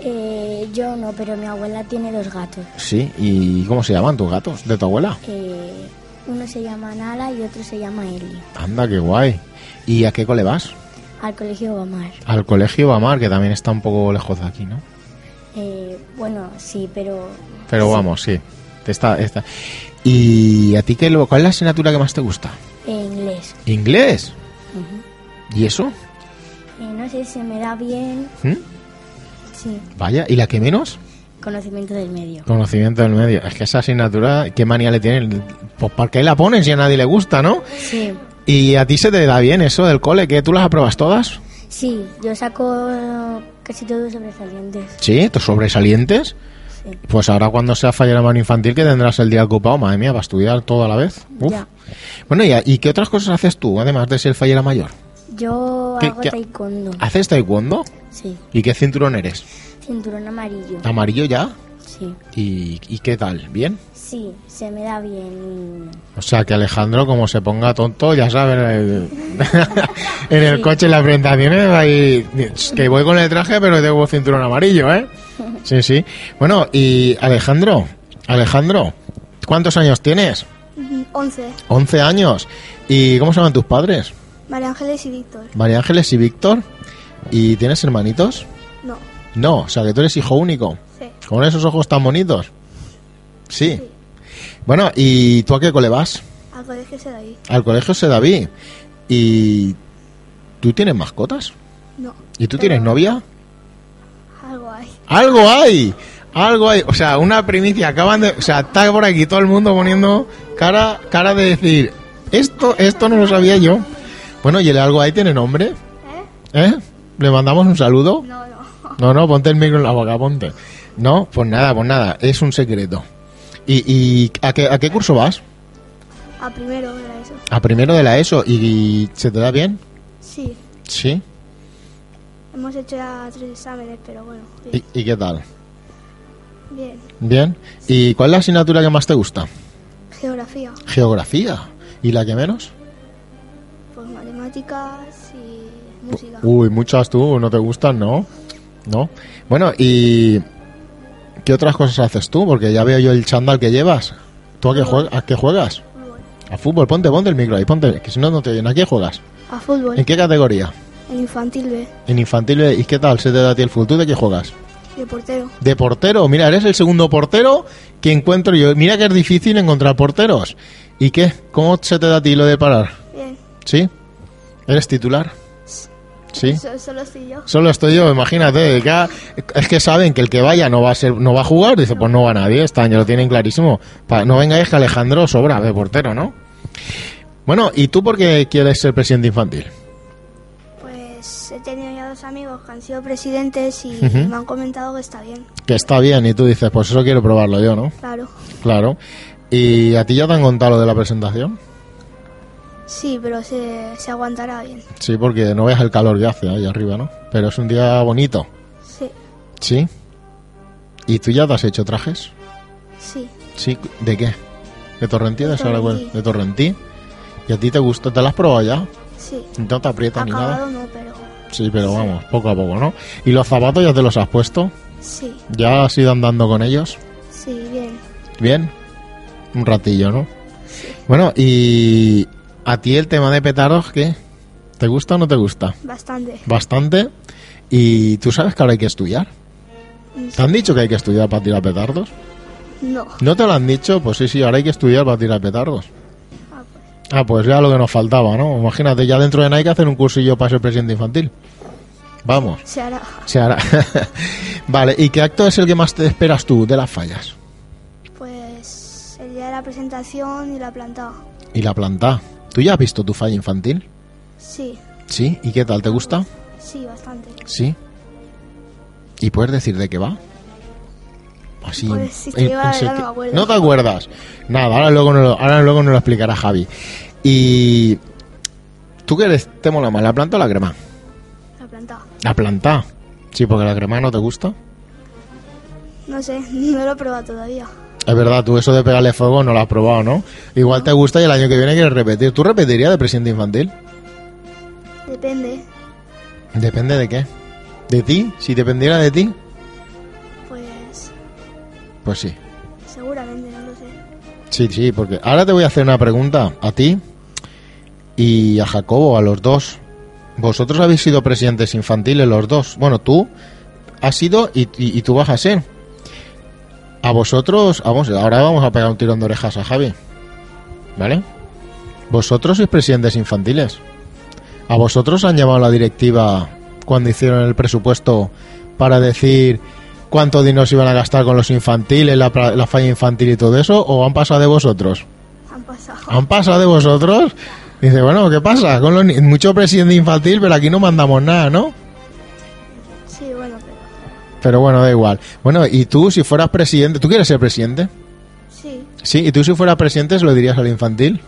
Eh, yo no, pero mi abuela tiene dos gatos. Sí. ¿Y cómo se llaman tus gatos de tu abuela? Eh, uno se llama Nala y otro se llama Eli. Anda, qué guay. ¿Y a qué cole vas? Al colegio Omar. Al colegio Bamar, que también está un poco lejos de aquí, ¿no? Eh, bueno, sí, pero... Pero sí, vamos, sí. Está, está. ¿Y a ti qué, cuál es la asignatura que más te gusta? Eh, inglés. ¿Inglés? ¿Y eso? Eh, no sé, se me da bien. ¿Mm? Sí, Vaya, ¿y la que menos? conocimiento del medio. Conocimiento del medio. Es que esa asignatura, ¿qué manía le tienen? Pues ¿para qué la ponen si a nadie le gusta, no? Sí, ¿Y a ti se te da bien eso del cole? ¿Que tú las apruebas todas? sí, yo saco casi todos sobresalientes. ¿Sí? ¿Tus sobresalientes? Sí. Pues ahora cuando sea falla la mano infantil que tendrás el día ocupado, madre mía, para estudiar todo a la vez. Uf. Ya. Bueno, ¿y, ¿y qué otras cosas haces tú, además de ser fallera mayor? Yo ¿Qué- hago qué- taekwondo. ¿Haces taekwondo? Sí, ¿Y qué cinturón eres? cinturón amarillo. ¿Amarillo ya? Sí, ¿Y, y qué tal? ¿Bien? sí, se me da bien. O sea que Alejandro, como se ponga tonto, ya sabes, el- en el coche en las presentaciones, ahí, que voy con el traje, pero tengo cinturón amarillo, ¿eh? Sí, sí. Bueno, y Alejandro, Alejandro, ¿cuántos años tienes? 11. 11 años. ¿Y cómo se llaman tus padres? María Ángeles y Víctor. María Ángeles y Víctor. ¿Y tienes hermanitos? No. No, o sea que tú eres hijo único. Con esos ojos tan bonitos. Sí. Bueno, ¿y tú a qué cole vas? Al colegio se da ahí. Al colegio se David. ¿Y tú tienes mascotas? No. ¿Y tú tienes novia? Algo hay. Algo hay. Algo hay. O sea, una primicia. Acaban de. O sea, está por aquí todo el mundo poniendo cara, cara de decir. Esto, esto no lo sabía yo. Bueno, y el algo hay tiene nombre. ¿Eh? ¿Le mandamos un saludo? No, no. No, no, ponte el micro en la boca, ponte. No, pues nada, pues nada, es un secreto. ¿Y, y a, qué, a qué curso vas? A primero era eso. A primero de la ESO. ¿Y se te da bien? Sí. Sí. Hemos hecho ya tres exámenes, pero bueno. ¿Y, y qué tal? Bien. Bien. ¿Y cuál es la asignatura que más te gusta? Geografía. Geografía. ¿Y la que menos? Pues matemáticas y música. Uy, muchas tú no te gustan, ¿no? ¿No? Bueno, ¿y qué otras cosas haces tú? Porque ya veo yo el chándal que llevas. ¿Tú a qué, juegas? ¿A qué juegas? A fútbol. Ponte, ponte el micro ahí, ponte, que si no, no te oyen. ¿A qué juegas? A fútbol. ¿En qué categoría? En infantil B. En infantil. ¿Y qué tal se te da a ti el fútbol? ¿Tú de qué juegas? De portero. De portero. Mira, eres el segundo portero que encuentro yo. Mira que es difícil encontrar porteros. ¿Y qué? ¿Cómo se te da a ti lo de parar? Bien. ¿Sí? ¿Eres titular? Sí. So- solo estoy yo. Solo estoy yo, imagínate. ha- es que saben que el que vaya no va a ser, no va a jugar. Dice, pues no va nadie. Este año lo tienen clarísimo. Pa- no vengáis que Alejandro sobra de portero, ¿no? Bueno, ¿y tú por qué quieres ser presidente infantil? Pues he tenido ya dos amigos que han sido presidentes y me han comentado que está bien. Que está bien y tú dices, pues eso quiero probarlo yo, ¿no? Claro. Claro. ¿Y a ti ya te han contado lo de la presentación? Sí, pero se, se aguantará bien. Sí, porque no ves el calor que hace ahí arriba, ¿no? Pero es un día bonito. Sí, ¿Sí? ¿Y tú ya te has hecho trajes? sí. Sí, ¿de qué? ¿De Torrentí? ¿De, Torrentí. ¿De Torrentí? ¿Y a ti te gusta? ¿Te las has probado ya? Sí. No te aprieta ni nada. No, pero Sí, pero vamos, poco a poco, ¿no? ¿Y los zapatos ya te los has puesto? sí, ¿Ya has ido andando con ellos? sí, bien. ¿Bien? Un ratillo, ¿no? Bueno, y a ti el tema de petardos, ¿qué? ¿Te gusta o no te gusta? Bastante. Bastante. ¿Y tú sabes que ahora hay que estudiar? ¿Te han dicho que hay que estudiar para tirar petardos? No. ¿No te lo han dicho? Pues sí, sí, ahora hay que estudiar para tirar petardos. Ah, pues ya lo que nos faltaba, ¿no? Imagínate, ya dentro de Nike hacer un cursillo para ser presidente infantil. Vamos, Se hará. se hará. vale, ¿y qué acto es el que más te esperas tú de las fallas? Pues el día de la presentación y la plantada. Y la planta. ¿Tú ya has visto tu falla infantil? Sí, ¿Sí? ¿Y qué tal? ¿Te gusta? sí, bastante. Sí. ¿Y puedes decir de qué va? Así. Pues, si te en- digo en la verdad, serio. no me acuerdo. ¿No te acuerdas? Nada, ahora luego nos lo, ahora luego nos lo explicará Javi. Y. ¿Tú qué eres? ¿Te mola más, la planta o la crema? La plantada. La planta. Sí, porque la crema no te gusta. No sé, no lo he probado todavía. Es verdad, tú eso de pegarle fuego no lo has probado, ¿no? Igual te gusta y el año que viene quieres repetir. ¿Tú repetirías de presidente infantil? Depende. Depende de qué. ¿De ti? Si dependiera de ti, Pues pues sí. seguramente, no lo sé. Sí, sí, porque ahora te voy a hacer una pregunta a ti y a Jacobo, a los dos. Vosotros habéis sido presidentes infantiles los dos. Bueno, tú has sido y, y- y tú vas a ser. A vosotros, vamos, ahora vamos a pegar un tirón de orejas a Javi. ¿Vale? Vosotros sois presidentes infantiles. ¿A vosotros han llamado la directiva cuando hicieron el presupuesto para decir cuánto dinero se iban a gastar con los infantiles, la, la falla infantil y todo eso? ¿O han pasado de vosotros? Han pasado. ¿Han pasado de vosotros? Dice, bueno, ¿qué pasa? Con los mucho presidente infantil, pero aquí no mandamos nada, ¿no? Pero bueno, da igual. Bueno, y tú, si fueras presidente, ¿tú quieres ser presidente? sí, Sí, y tú si fueras presidente, ¿se lo dirías al infantil?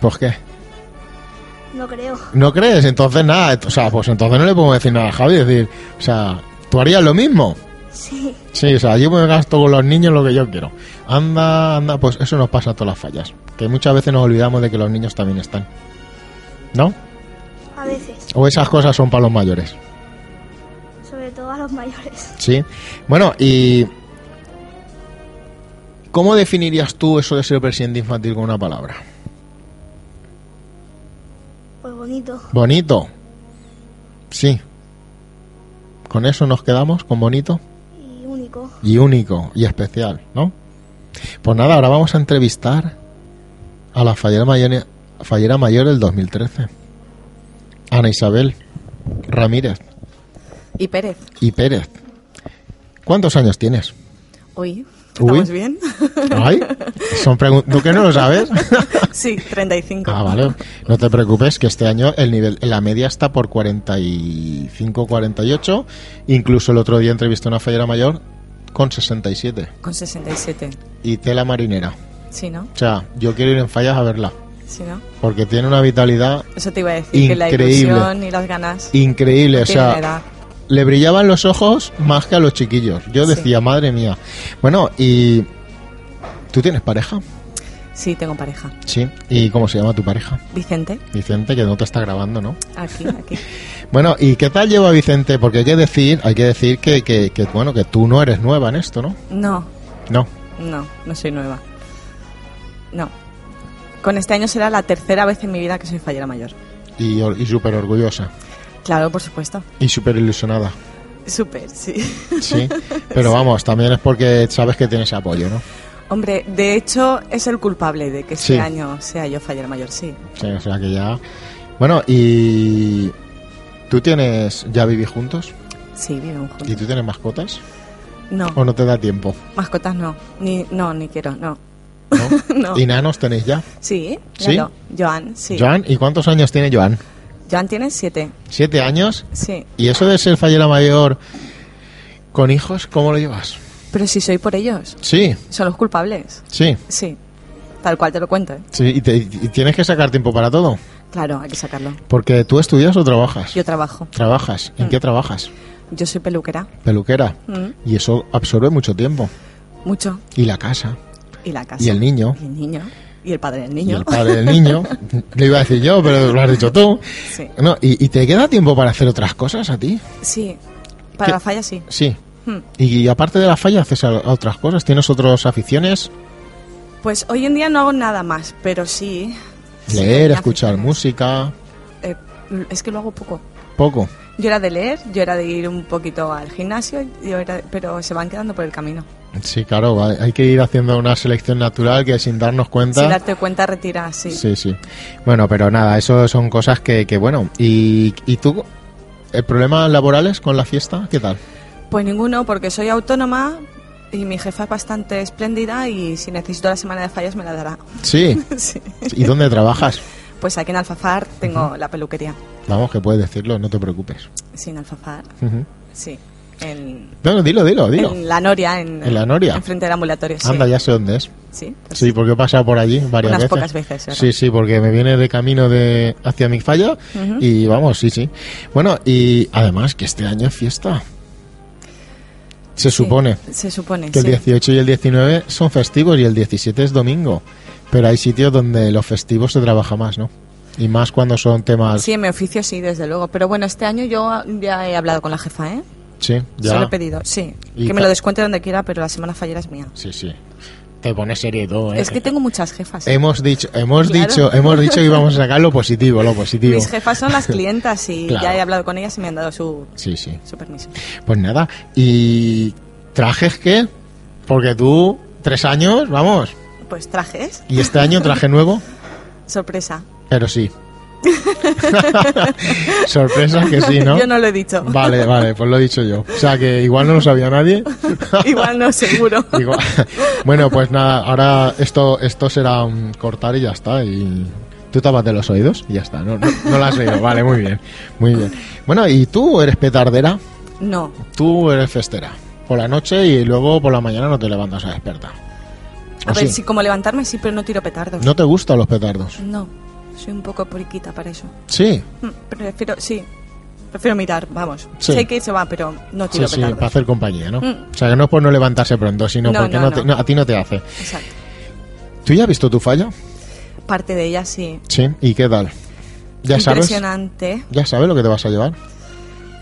pues ¿Por qué? no creo. ¿No crees? Entonces nada, o sea, pues entonces no le podemos decir nada a Javi, decir, o sea, ¿tú harías lo mismo? Sí, Sí, o sea, yo me gasto con los niños lo que yo quiero. Anda, anda, pues eso nos pasa a todas las fallas. Que muchas veces nos olvidamos de que los niños también están. ¿No? a veces, O esas cosas son para los mayores. Mayores. Sí. Bueno, y. ¿Cómo definirías tú eso de ser presidente infantil con una palabra? Pues bonito. Bonito. Sí. Con eso nos quedamos, con bonito y único. y único y especial, ¿no? Pues nada, ahora vamos a entrevistar a la fallera mayor, fallera mayor del 2013. Ana Isabel Ramírez Y Pérez. y Pérez. ¿Cuántos años tienes? Uy, Uy. ¿estamos bien? Ay, son pregun- ¿Tú que no lo sabes? sí, 35. Ah, vale. No te preocupes, que este año el nivel, la media está por 45, 48. Incluso el otro día entrevisté a una fallera mayor con 67. Con 67. Y tela marinera. Sí, ¿no? O sea, yo quiero ir en fallas a verla. Sí, ¿no? Porque tiene una vitalidad Eso te iba a decir, que la Increíble. ilusión y las ganas increíble. O sea, edad. Le brillaban los ojos más que a los chiquillos. Yo Sí. decía, madre mía. Bueno, y... ¿Tú tienes pareja? Sí, tengo pareja. Sí. ¿Y cómo se llama tu pareja? Vicente, Vicente, que no te está grabando, ¿no? aquí, aquí. Bueno, ¿y qué tal lleva Vicente? Porque hay que decir, hay que decir que, que, que, bueno, que tú no eres nueva en esto, ¿no? No, No. no, no soy nueva. No. Con este año será la tercera vez en mi vida que soy fallera mayor. Y, y súper orgullosa. Claro, por supuesto. Y súper ilusionada. Súper, sí. Sí. Pero vamos, también es porque sabes que tienes apoyo, ¿no? Hombre, de hecho es el culpable de que este Sí. año sea yo fallera mayor, sí. Sí, o sea que ya... Bueno, y... ¿Tú tienes... ya vivís juntos? Sí, viven juntos. ¿Y tú tienes mascotas? No, ¿O no te da tiempo? mascotas no. Ni, no, ni quiero, no. ¿No? No. ¿Y nanos tenéis ya? Sí, ¿Sí? Joan, sí. Joan, ¿y cuántos años tiene Joan? Joan tiene siete. ¿Siete años? Sí. ¿Y eso de ser fallera mayor con hijos, cómo lo llevas? Pero si soy por ellos. Sí, Son los culpables. sí, Sí. Tal cual te lo cuento. ¿eh? sí. ¿Y, te- y tienes que sacar tiempo para todo? Claro, hay que sacarlo. Porque tú estudias o trabajas. Yo trabajo. ¿Trabajas? ¿En Mm. qué trabajas? Yo soy peluquera. Peluquera. Mm, Y eso absorbe mucho tiempo. mucho. Y la casa. Y la casa. Y el niño. Y el niño. Y el padre del Y niño. el padre del niño. Le iba a decir yo, pero lo has dicho tú. Sí. No, ¿y, y te queda tiempo para hacer otras cosas a ti? Sí. Para ¿Qué? la falla sí. Sí. Hmm. Y, aparte de la falla, ¿haces a- a otras cosas? ¿Tienes otras aficiones? Pues hoy en día no hago nada más, pero sí. Leer, escuchar música. Eh, es que lo hago poco. Poco. Yo era de leer, yo era de ir un poquito al gimnasio, yo era, pero se van quedando por el camino. Sí, claro, hay que ir haciendo una selección natural que sin darnos cuenta. Sin darte cuenta, retiras, sí. Sí, sí. Bueno, pero nada, eso son cosas que, que bueno. ¿Y, ¿Y tú, el problema laborales con la fiesta? ¿Qué tal? Pues ninguno, porque soy autónoma y mi jefa es bastante espléndida y si necesito la semana de fallas me la dará. Sí. Sí. ¿Y dónde trabajas? Pues aquí en Alfafar tengo la peluquería. Vamos, que puedes decirlo, no te preocupes. Sí, en Alfafar. Sí. En, No, dilo, dilo, dilo. en La Noria, en, ¿En La Noria? Enfrente del ambulatorio, sí. Anda, ya sé dónde es. Sí, pues Sí, porque he pasado por allí varias Unas veces. pocas veces, ¿verdad? Sí, sí, porque me viene de camino de hacia mi falla Ujú. y vamos, sí, sí. Bueno, y además que este año es fiesta. Se Sí, supone Se supone, que el sí. 18 y el 19 son festivos y el 17 es domingo. Pero hay sitios donde los festivos se trabaja más, ¿no? Y más cuando son temas... Sí, en mi oficio sí, desde luego. Pero bueno, este año yo ya he hablado con la jefa, ¿eh? Sí, ya. Se lo he pedido, sí. Que me lo descuente donde quiera, pero la semana fallera es mía. Sí, sí. Te pones serie y todo, ¿eh? Es que tengo muchas jefas. ¿eh? Hemos dicho, hemos Claro. dicho, hemos dicho que íbamos a sacar lo positivo, lo positivo. Mis jefas son las clientas y Claro. ya he hablado con ellas y me han dado su, Sí, sí. su permiso. Pues nada, ¿y trajes qué? Porque tú, tres años, vamos. Pues trajes, ¿Y este año traje nuevo? sorpresa. Pero sí. Sorpresa que sí, ¿no? Yo no lo he dicho. Vale, vale, pues lo he dicho yo. O sea que igual no lo sabía nadie. Igual no, seguro. Igual- Bueno, pues nada, ahora esto esto será cortar y ya está. Y tú tápate los oídos y ya está. No, no, no lo has oído. Vale, muy bien. Muy bien. Bueno, ¿y tú eres petardera? No, Tú eres festera. Por la noche y luego por la mañana no te levantas a despertar. a ¿O ver, sí? si como levantarme sí, pero no tiro petardos. ¿No te gustan los petardos? No, soy un poco puriquita para eso. Sí. Mm, Prefiero, sí, prefiero mirar, vamos. Sí. Sé que se va, pero no Sí, tiro sí, petardos. para hacer compañía, ¿no? Mm. O sea, que no es por no levantarse pronto, sino No, porque no, no te- no. no, a ti no te hace. Exacto. ¿Tú ya has visto tu falla? Parte de ella sí. Sí. ¿Y qué tal? ¿Ya sabes? Impresionante. ¿Ya sabes lo que te vas a llevar?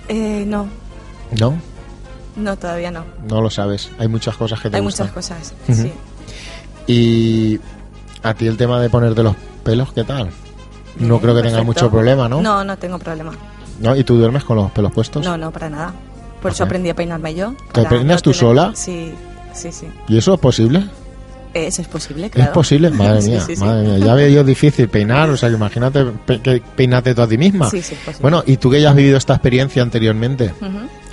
Eh, no, ¿No? no, todavía no. No lo sabes. Hay muchas cosas que te Hay gustan. muchas cosas, sí. Y a ti el tema de ponerte los pelos, ¿qué tal? No creo que tengas mucho problema, ¿no? No, no tengo problema. ¿No? ¿Y tú duermes con los pelos puestos? No, no, para nada. Por eso Ok. aprendí a peinarme yo. ¿Te peinas no tú tener- sola? Sí, sí, sí. ¿Y eso es posible? Eso es posible, claro. ¿Es posible? Madre mía, sí, sí. madre mía. Ya veo yo difícil peinar, o sea, que imagínate pe- que peinarte tú a ti misma. Sí, sí, es posible. Bueno, y tú que ya has vivido esta experiencia anteriormente,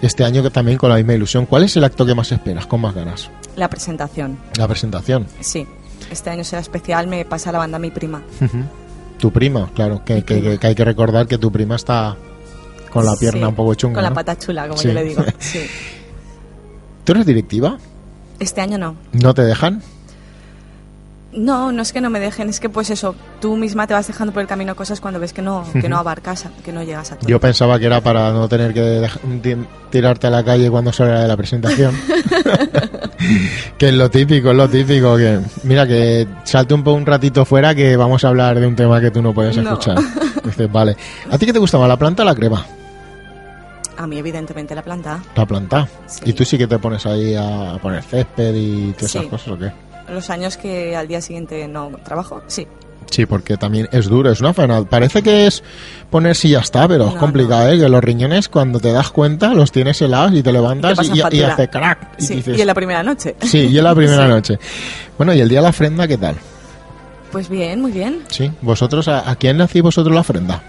este año que también con la misma ilusión, ¿cuál es el acto que más esperas, con más ganas? La presentación, La presentación. sí. Este año será especial, me pasa la banda mi prima. Ujú. Tu prima, claro, que, que- que- que hay que recordar que tu prima está con la pierna Sí, un poco chunga. Con la ¿no? pata chula, como Sí. yo le digo. Sí. ¿Tú eres directiva? Este año no. ¿No te dejan? No, no es que no me dejen, es que pues eso, tú misma te vas dejando por el camino cosas cuando ves que no, que no abarcas, que no llegas a todo. Yo pensaba que era para no tener que tirarte a la calle cuando saliera de la presentación. que es lo típico, es lo típico. que Mira, que salte un, un ratito fuera que vamos a hablar de un tema que tú no puedes No. escuchar. Dices, vale. ¿A ti qué te gusta más, la planta o la crema? A mí evidentemente la planta. La planta. Sí. ¿Y tú sí que te pones ahí a poner césped y todas esas Sí. cosas o qué? Los años que al día siguiente no trabajo, sí. Sí, porque también es duro, es una faena. Parece que es ponerse y ya está, pero es No, complicado, ¿eh? Que los riñones, cuando te das cuenta, los tienes helados y te levantas y, y factura. hace crack. Y Sí, dices, y en la primera noche. Sí, y en la primera Sí. noche. Bueno, ¿y el día de la ofrenda qué tal? Pues bien, muy bien. Sí, vosotros, ¿a, a quién le hacéis vosotros la ofrenda?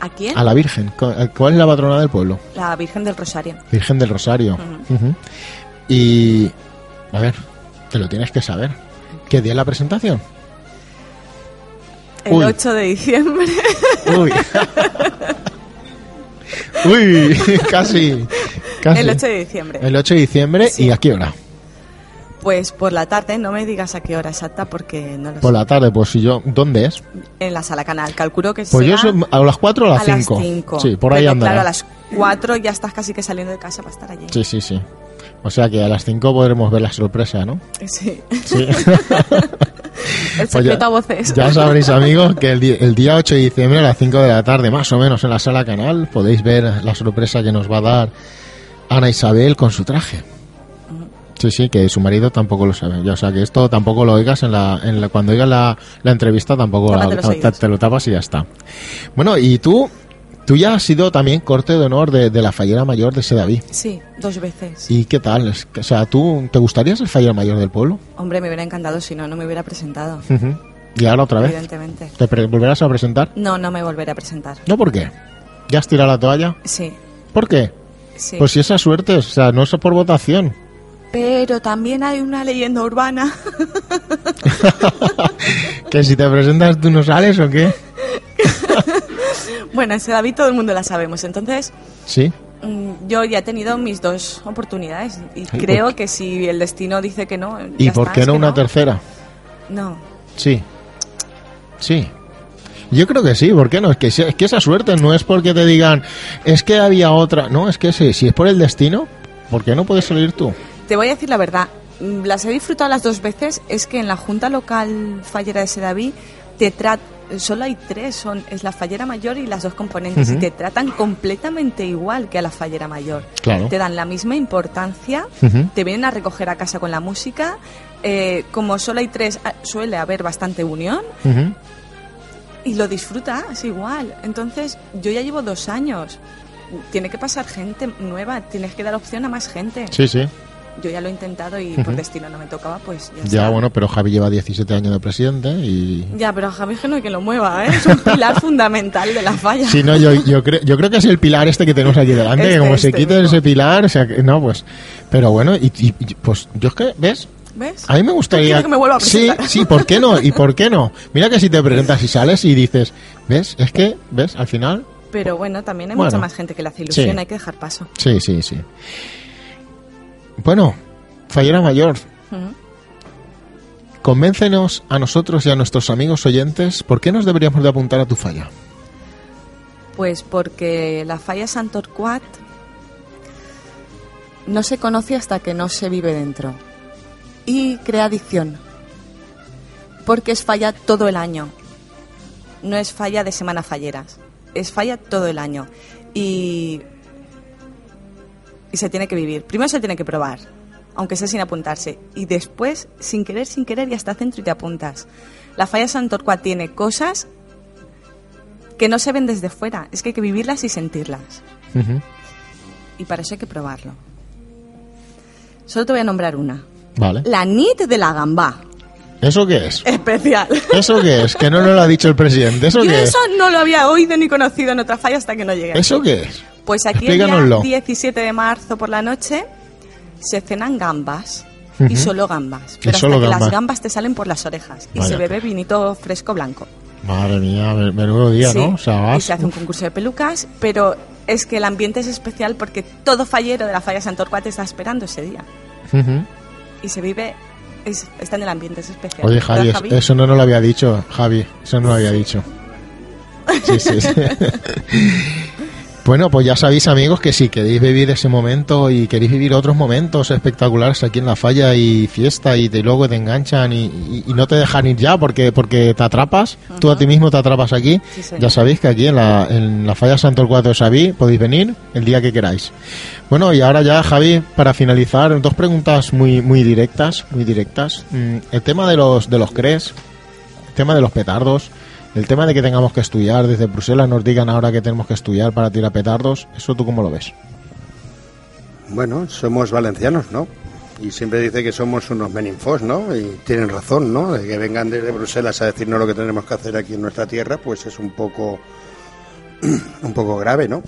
¿A quién? A la Virgen. ¿Cu- ¿Cuál es la patrona del pueblo? La Virgen del Rosario. Virgen del Rosario. Ujú. Y, a ver, te lo tienes que saber. ¿Qué día es la presentación? El Uy. 8 de diciembre. Uy. Uy, casi, casi. El 8 de diciembre. El 8 de diciembre, ¿y a qué hora? Pues por la tarde, no me digas a qué hora exacta porque no lo Por sé. la tarde, pues si yo, ¿dónde es? En la sala canal, calculo que Pues yo soy a las 4 o a las 5. 5. Sí, por ahí andará. Claro, a las 4 ya estás casi que saliendo de casa para estar allí. Sí, sí, sí. O sea que a las 5 podremos ver la sorpresa, ¿no? Sí. Sí. El Pues secreto a voces. Ya sabréis, amigos, que el, el día 8 de diciembre a las 5 de la tarde, más o menos, en la sala canal, podéis ver la sorpresa que nos va a dar Ana Isabel con su traje. Sí, sí, que su marido tampoco lo sabe. Ya, o sea, que esto tampoco lo oigas en la, en la- cuando oigas la, la entrevista, tampoco la- te lo tapas y ya está. Bueno, y tú, tú ya has sido también corte de honor de, de la fallera mayor de Sedaví. Sí, dos veces. ¿Y qué tal? O sea, ¿tú te gustaría ser fallera mayor del pueblo? Hombre, me hubiera encantado si no, no me hubiera presentado. Ujú. ¿Y ahora otra vez? Evidentemente. ¿Te volverás a presentar? No, no me volveré a presentar. ¿No por qué? ¿Ya has tirado la toalla? Sí, ¿Por qué? sí. Pues si esa suerte, o sea, no es por votación. Pero también hay una leyenda urbana que si te presentas tú no sales o qué. Bueno, ese David todo el mundo la sabemos. Entonces, Sí. mm, yo ya he tenido mis dos oportunidades y creo ¿por que si el destino dice que no, ¿Y por qué no una tercera? No. Sí. Sí. Yo creo que sí, ¿por qué no? Es que, es que esa suerte no es porque te digan, es que había otra. No, es que sí, si es por el destino, ¿por qué no puedes salir tú? Te voy a decir la verdad. mm, Las he disfrutado las dos veces. Es que en la Junta Local Fallera de Sedaví te. Solo hay tres, son es la fallera mayor y las dos componentes y te tratan completamente igual que a la fallera mayor. Claro. Te dan la misma importancia, te vienen a recoger a casa con la música. eh, como solo hay tres, ah, suele haber bastante unión y lo disfrutas igual. Entonces, yo ya llevo dos años. Tiene que pasar gente nueva, tienes que dar opción a más gente. Sí, sí. Yo ya lo he intentado y por destino no me tocaba, pues ya, Ya, bueno, pero Javi lleva 17 años de presidente y... Ya, pero a Javi es que no hay que lo mueva, ¿eh? Es un pilar fundamental de la falla. Sí, no, yo, yo, creo, yo creo que es el pilar este que tenemos aquí delante, que Este, como se este quite mismo. ese pilar, o sea, que- no, pues... Pero bueno, y, y- y, pues yo es que, ¿ves? ¿Ves? A mí me gustaría... Quiero que me a sí, sí, ¿por qué no? ¿Y por qué no? Mira que si te presentas y sales y dices, ¿ves? Es que, ¿ves? Al final... Pero bueno, también hay Bueno. mucha más gente que le hace ilusión, Sí. hay que dejar paso. Sí, sí, sí. Bueno, Fallera Mayor, convéncenos a nosotros y a nuestros amigos oyentes por qué nos deberíamos de apuntar a tu falla. Pues porque la falla Sant Torquat no se conoce hasta que no se vive dentro. Y crea adicción. Porque es falla todo el año. No es falla de semana falleras. Es falla todo el año. Y. Y se tiene que vivir. Primero se tiene que probar. Aunque sea sin apuntarse. Y después, sin querer, sin querer, ya está dentro y te apuntas. La falla Sant Torquat tiene cosas que no se ven desde fuera. Es que hay que vivirlas y sentirlas. Y para eso hay que probarlo. Solo te voy a nombrar una. Vale. La NIT de la gambá. ¿Eso qué es? Especial. ¿Eso qué es? Que no nos lo ha dicho el presidente. ¿Eso Yo qué es? eso no lo había oído ni conocido en otra falla hasta que no llegué. ¿Eso qué es? Pues aquí el día 17 de marzo por la noche se cenan gambas. Y solo gambas. Pero solo hasta que las gambas te salen por las orejas. Y se bebe vinito fresco blanco. Madre mía, me- menudo día, Sí, ¿no? O sea, Y se hace un concurso de pelucas, pero es que el ambiente es especial porque todo fallero de la falla Sant Torquat está esperando ese día. Y se vive es- está en el ambiente, es especial. Oye, Javi, ¿Verdad, es- eso no nos lo había dicho, Javi, eso no lo había dicho. Sí, sí, sí. Bueno, pues ya sabéis, amigos, que si queréis vivir ese momento y queréis vivir otros momentos espectaculares aquí en la falla y fiesta y de luego te enganchan y, y- y no te dejan ir ya porque porque te atrapas, tú a ti mismo te atrapas aquí, Sí, ya sabéis que aquí en la, en la falla Santo el 4 de Sabí podéis venir el día que queráis. Bueno, y ahora ya, Javi, para finalizar, dos preguntas muy muy directas, muy directas. Mm, El tema de los de los CRES, el tema de los petardos, el tema de que tengamos que estudiar, desde Bruselas nos digan ahora que tenemos que estudiar para tirar petardos, ¿eso tú cómo lo ves? Bueno, somos valencianos, ¿no? Y siempre dice que somos unos meninfos, ¿no? Y tienen razón, ¿no? De que vengan desde Bruselas a decirnos lo que tenemos que hacer aquí en nuestra tierra, pues es un poco, un poco grave, ¿no?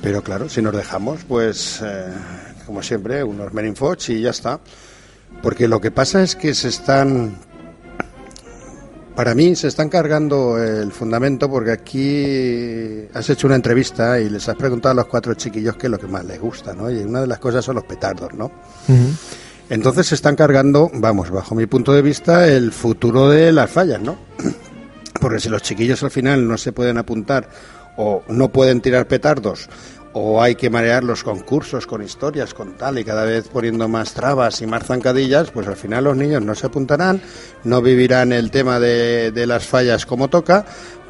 Pero claro, si nos dejamos, pues, eh, como siempre, unos meninfoch y ya está. Porque lo que pasa es que se están, para mí, se están cargando el fundamento porque aquí has hecho una entrevista y les has preguntado a los cuatro chiquillos qué es lo que más les gusta, ¿no? Y una de las cosas son los petardos, ¿no? Entonces se están cargando, vamos, bajo mi punto de vista, el futuro de las fallas, ¿no? Porque si los chiquillos al final no se pueden apuntar o no pueden tirar petardos o hay que marear los concursos con historias, con tal y cada vez poniendo más trabas y más zancadillas, pues al final los niños no se apuntarán, no vivirán el tema de, de las fallas como toca,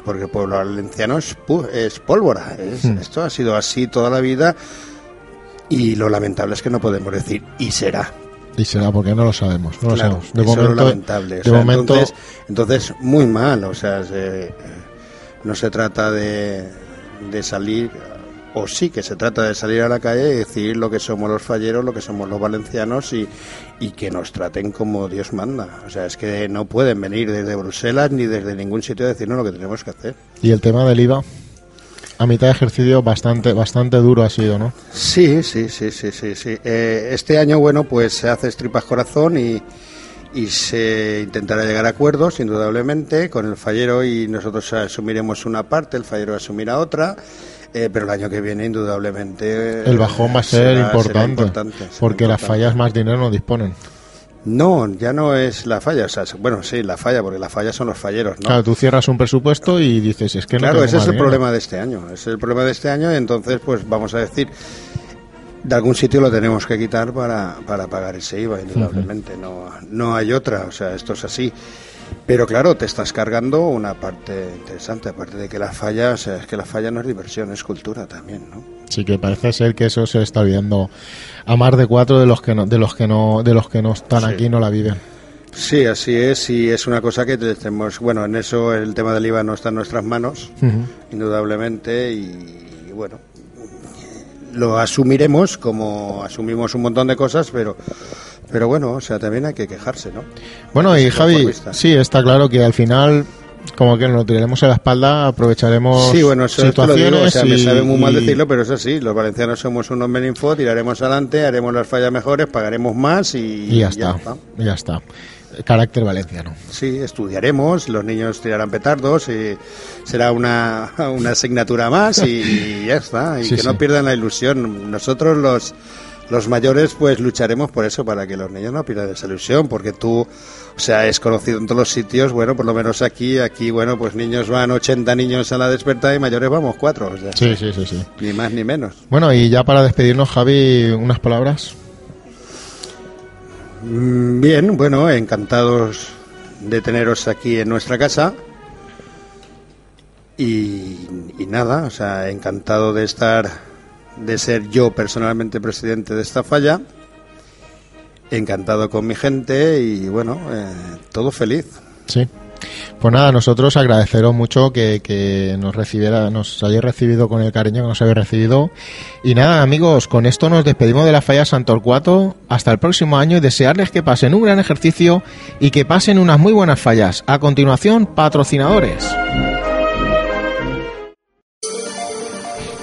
porque el pueblo valenciano es, es pólvora. es- Hmm. Esto ha sido así toda la vida y lo lamentable es que no podemos decir y será. Y será porque no lo sabemos, no lo sabemos. De eso es momento, lamentable. o de sea, momento entonces, entonces, muy mal. O sea, se- no se trata de, de salir, o sí que se trata de salir a la calle y decir lo que somos los falleros, lo que somos los valencianos y, y que nos traten como Dios manda. O sea, es que no pueden venir desde Bruselas ni desde ningún sitio a decirnos lo que tenemos que hacer. y el tema del IVA a mitad de ejercicio bastante bastante duro ha sido, ¿no? Sí, sí, sí, sí, sí, sí. Eh, este año, bueno, pues se hace estripas corazón y, y se intentará llegar a acuerdos, indudablemente, con el fallero y nosotros asumiremos una parte, el fallero asumirá otra, eh, pero el año que viene, indudablemente... El bajón va a ser será- será importante, será porque las fallas más dinero no disponen. No, ya no es la falla, o sea, bueno, sí, la falla, porque la falla son los falleros, ¿no? Claro, tú cierras un presupuesto y dices, es que no Claro, ese es el dinero. problema de este año. Ese es el problema de este año y entonces, pues vamos a decir, de algún sitio lo tenemos que quitar para, para pagar ese IVA, indudablemente. No, no hay otra, o sea, esto es así. Pero claro, te estás cargando una parte interesante, aparte de que la falla, o sea, es que la falla no es diversión, es cultura también, ¿no? Sí que parece ser que eso se está olvidando a más de cuatro de los que no, de los que no, de los que no están Sí. aquí no la viven. Sí, así es, y es una cosa que tenemos, bueno, en eso el tema del IVA no está en nuestras manos, indudablemente, y, bueno, lo asumiremos como asumimos un montón de cosas, pero, pero bueno, o sea, también hay que quejarse, ¿no? Bueno, y Javi, sí, está claro que al final, como que nos lo tiraremos a la espalda, aprovecharemos Sí, bueno, eso te lo digo, o situaciones sea, me y- sabe muy mal y- decirlo, pero es así, los valencianos somos unos meninfo, tiraremos adelante, haremos las fallas mejores, pagaremos más y, y ya está, y ya está. Carácter valenciano. Sí, estudiaremos, los niños tirarán petardos y será una, una asignatura más y ya está. Y Sí, que sí. no pierdan la ilusión. Nosotros los, los mayores pues lucharemos por eso, para que los niños no pierdan esa ilusión, porque tú, o sea, es conocido en todos los sitios, bueno, por lo menos aquí, aquí, bueno, pues niños van 80 niños a la despertada y mayores vamos cuatro, o sea, Sí, sí, sí, sí. ni más ni menos. Bueno, y ya para despedirnos, Javi, unas palabras. Mm, Bien, bueno, encantados de teneros aquí en nuestra casa. Y, y nada, o sea, encantado de estar, de ser yo personalmente presidente de esta falla. Encantado con mi gente y bueno, eh, todo feliz. Sí. Pues nada, nosotros agradeceros mucho que, nos recibiera, nos hayáis recibido con el cariño que nos habéis recibido. Y nada, amigos, con esto nos despedimos de la falla Santorcuato. Hasta el próximo año y desearles que pasen un gran ejercicio y que pasen unas muy buenas fallas. A continuación, patrocinadores.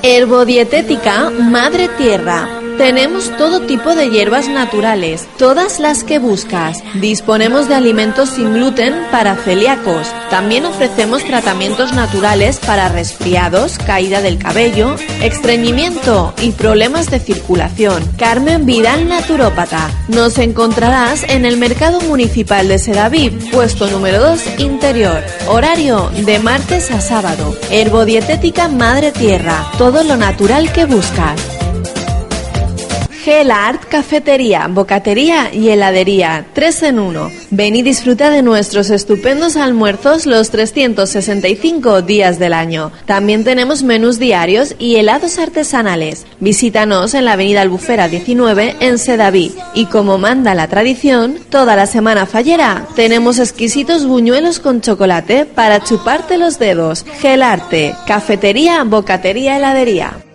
Herbodietética Madre Tierra. Tenemos todo tipo de hierbas naturales, todas las que buscas. Disponemos de alimentos sin gluten para celíacos. También ofrecemos tratamientos naturales para resfriados, caída del cabello, estreñimiento y problemas de circulación. Carmen Vidal Naturópata. Nos encontrarás en el Mercado Municipal de Sedaví, puesto número 2, interior. Horario de martes a sábado. Herbodietética Madre Tierra. Todo lo natural que buscas. Gel Art Cafetería, Bocatería y Heladería, 3 en 1. Ven y disfruta de nuestros estupendos almuerzos los 365 días del año. También tenemos menús diarios y helados artesanales. Visítanos en la Avenida Albufera 19 en Sedaví. Y como manda la tradición, toda la semana fallera tenemos exquisitos buñuelos con chocolate para chuparte los dedos. Gel Arte, Cafetería, Bocatería, Heladería.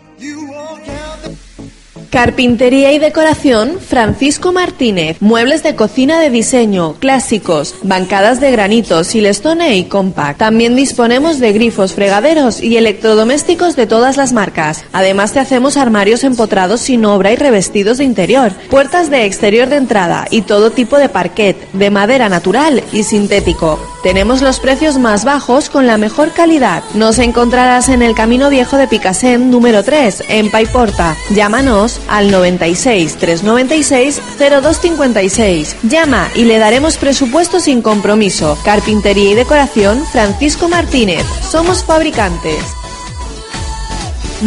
Carpintería y decoración Francisco Martínez. Muebles de cocina de diseño, clásicos, bancadas de granito, silestone y compact. También disponemos de grifos, fregaderos y electrodomésticos de todas las marcas. Además te hacemos armarios empotrados sin obra y revestidos de interior, puertas de exterior de entrada y todo tipo de parquet, de madera natural y sintético. Tenemos los precios más bajos con la mejor calidad. Nos encontrarás en el Camino Viejo de Picasen número 3, en Paiporta. Llámanos al 96 396 0256. Llama y le daremos presupuesto sin compromiso. Carpintería y decoración Francisco Martínez. Somos fabricantes.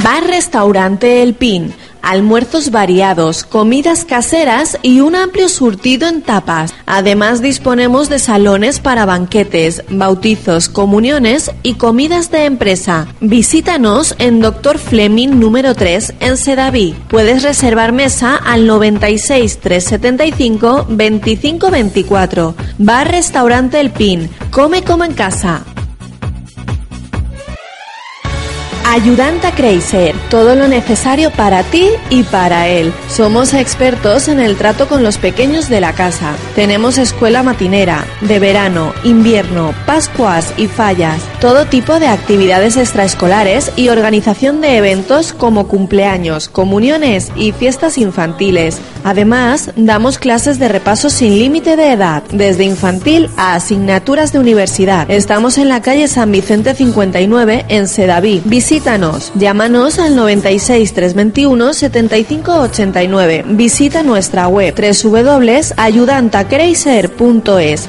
Bar Restaurante El Pin almuerzos variados, comidas caseras y un amplio surtido en tapas. Además disponemos de salones para banquetes, bautizos, comuniones y comidas de empresa. Visítanos en Dr. Fleming número 3 en Sedaví. Puedes reservar mesa al 96 375 2524. Bar Restaurante El Pin. Come como en casa. Ayudanta Creiser, todo lo necesario para ti y para él. Somos expertos en el trato con los pequeños de la casa. Tenemos escuela matinera, de verano, invierno, pascuas y fallas, todo tipo de actividades extraescolares y organización de eventos como cumpleaños, comuniones y fiestas infantiles. Además, damos clases de repaso sin límite de edad, desde infantil a asignaturas de universidad. Estamos en la calle San Vicente 59 en Sedaví. Llámanos al 96 321 7589. Visita nuestra web www.ayudantacreiser.es.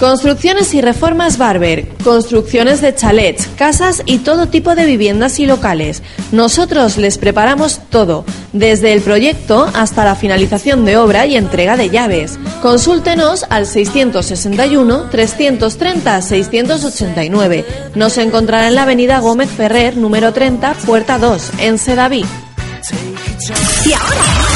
Construcciones y reformas Barber, construcciones de chalets, casas y todo tipo de viviendas y locales. Nosotros les preparamos todo, desde el proyecto hasta la finalización de obra y entrega de llaves. Consúltenos al 661 330 689. Nos encontrará en la Avenida Gómez Ferrer, número 30, puerta 2, en Sedaví. Y ahora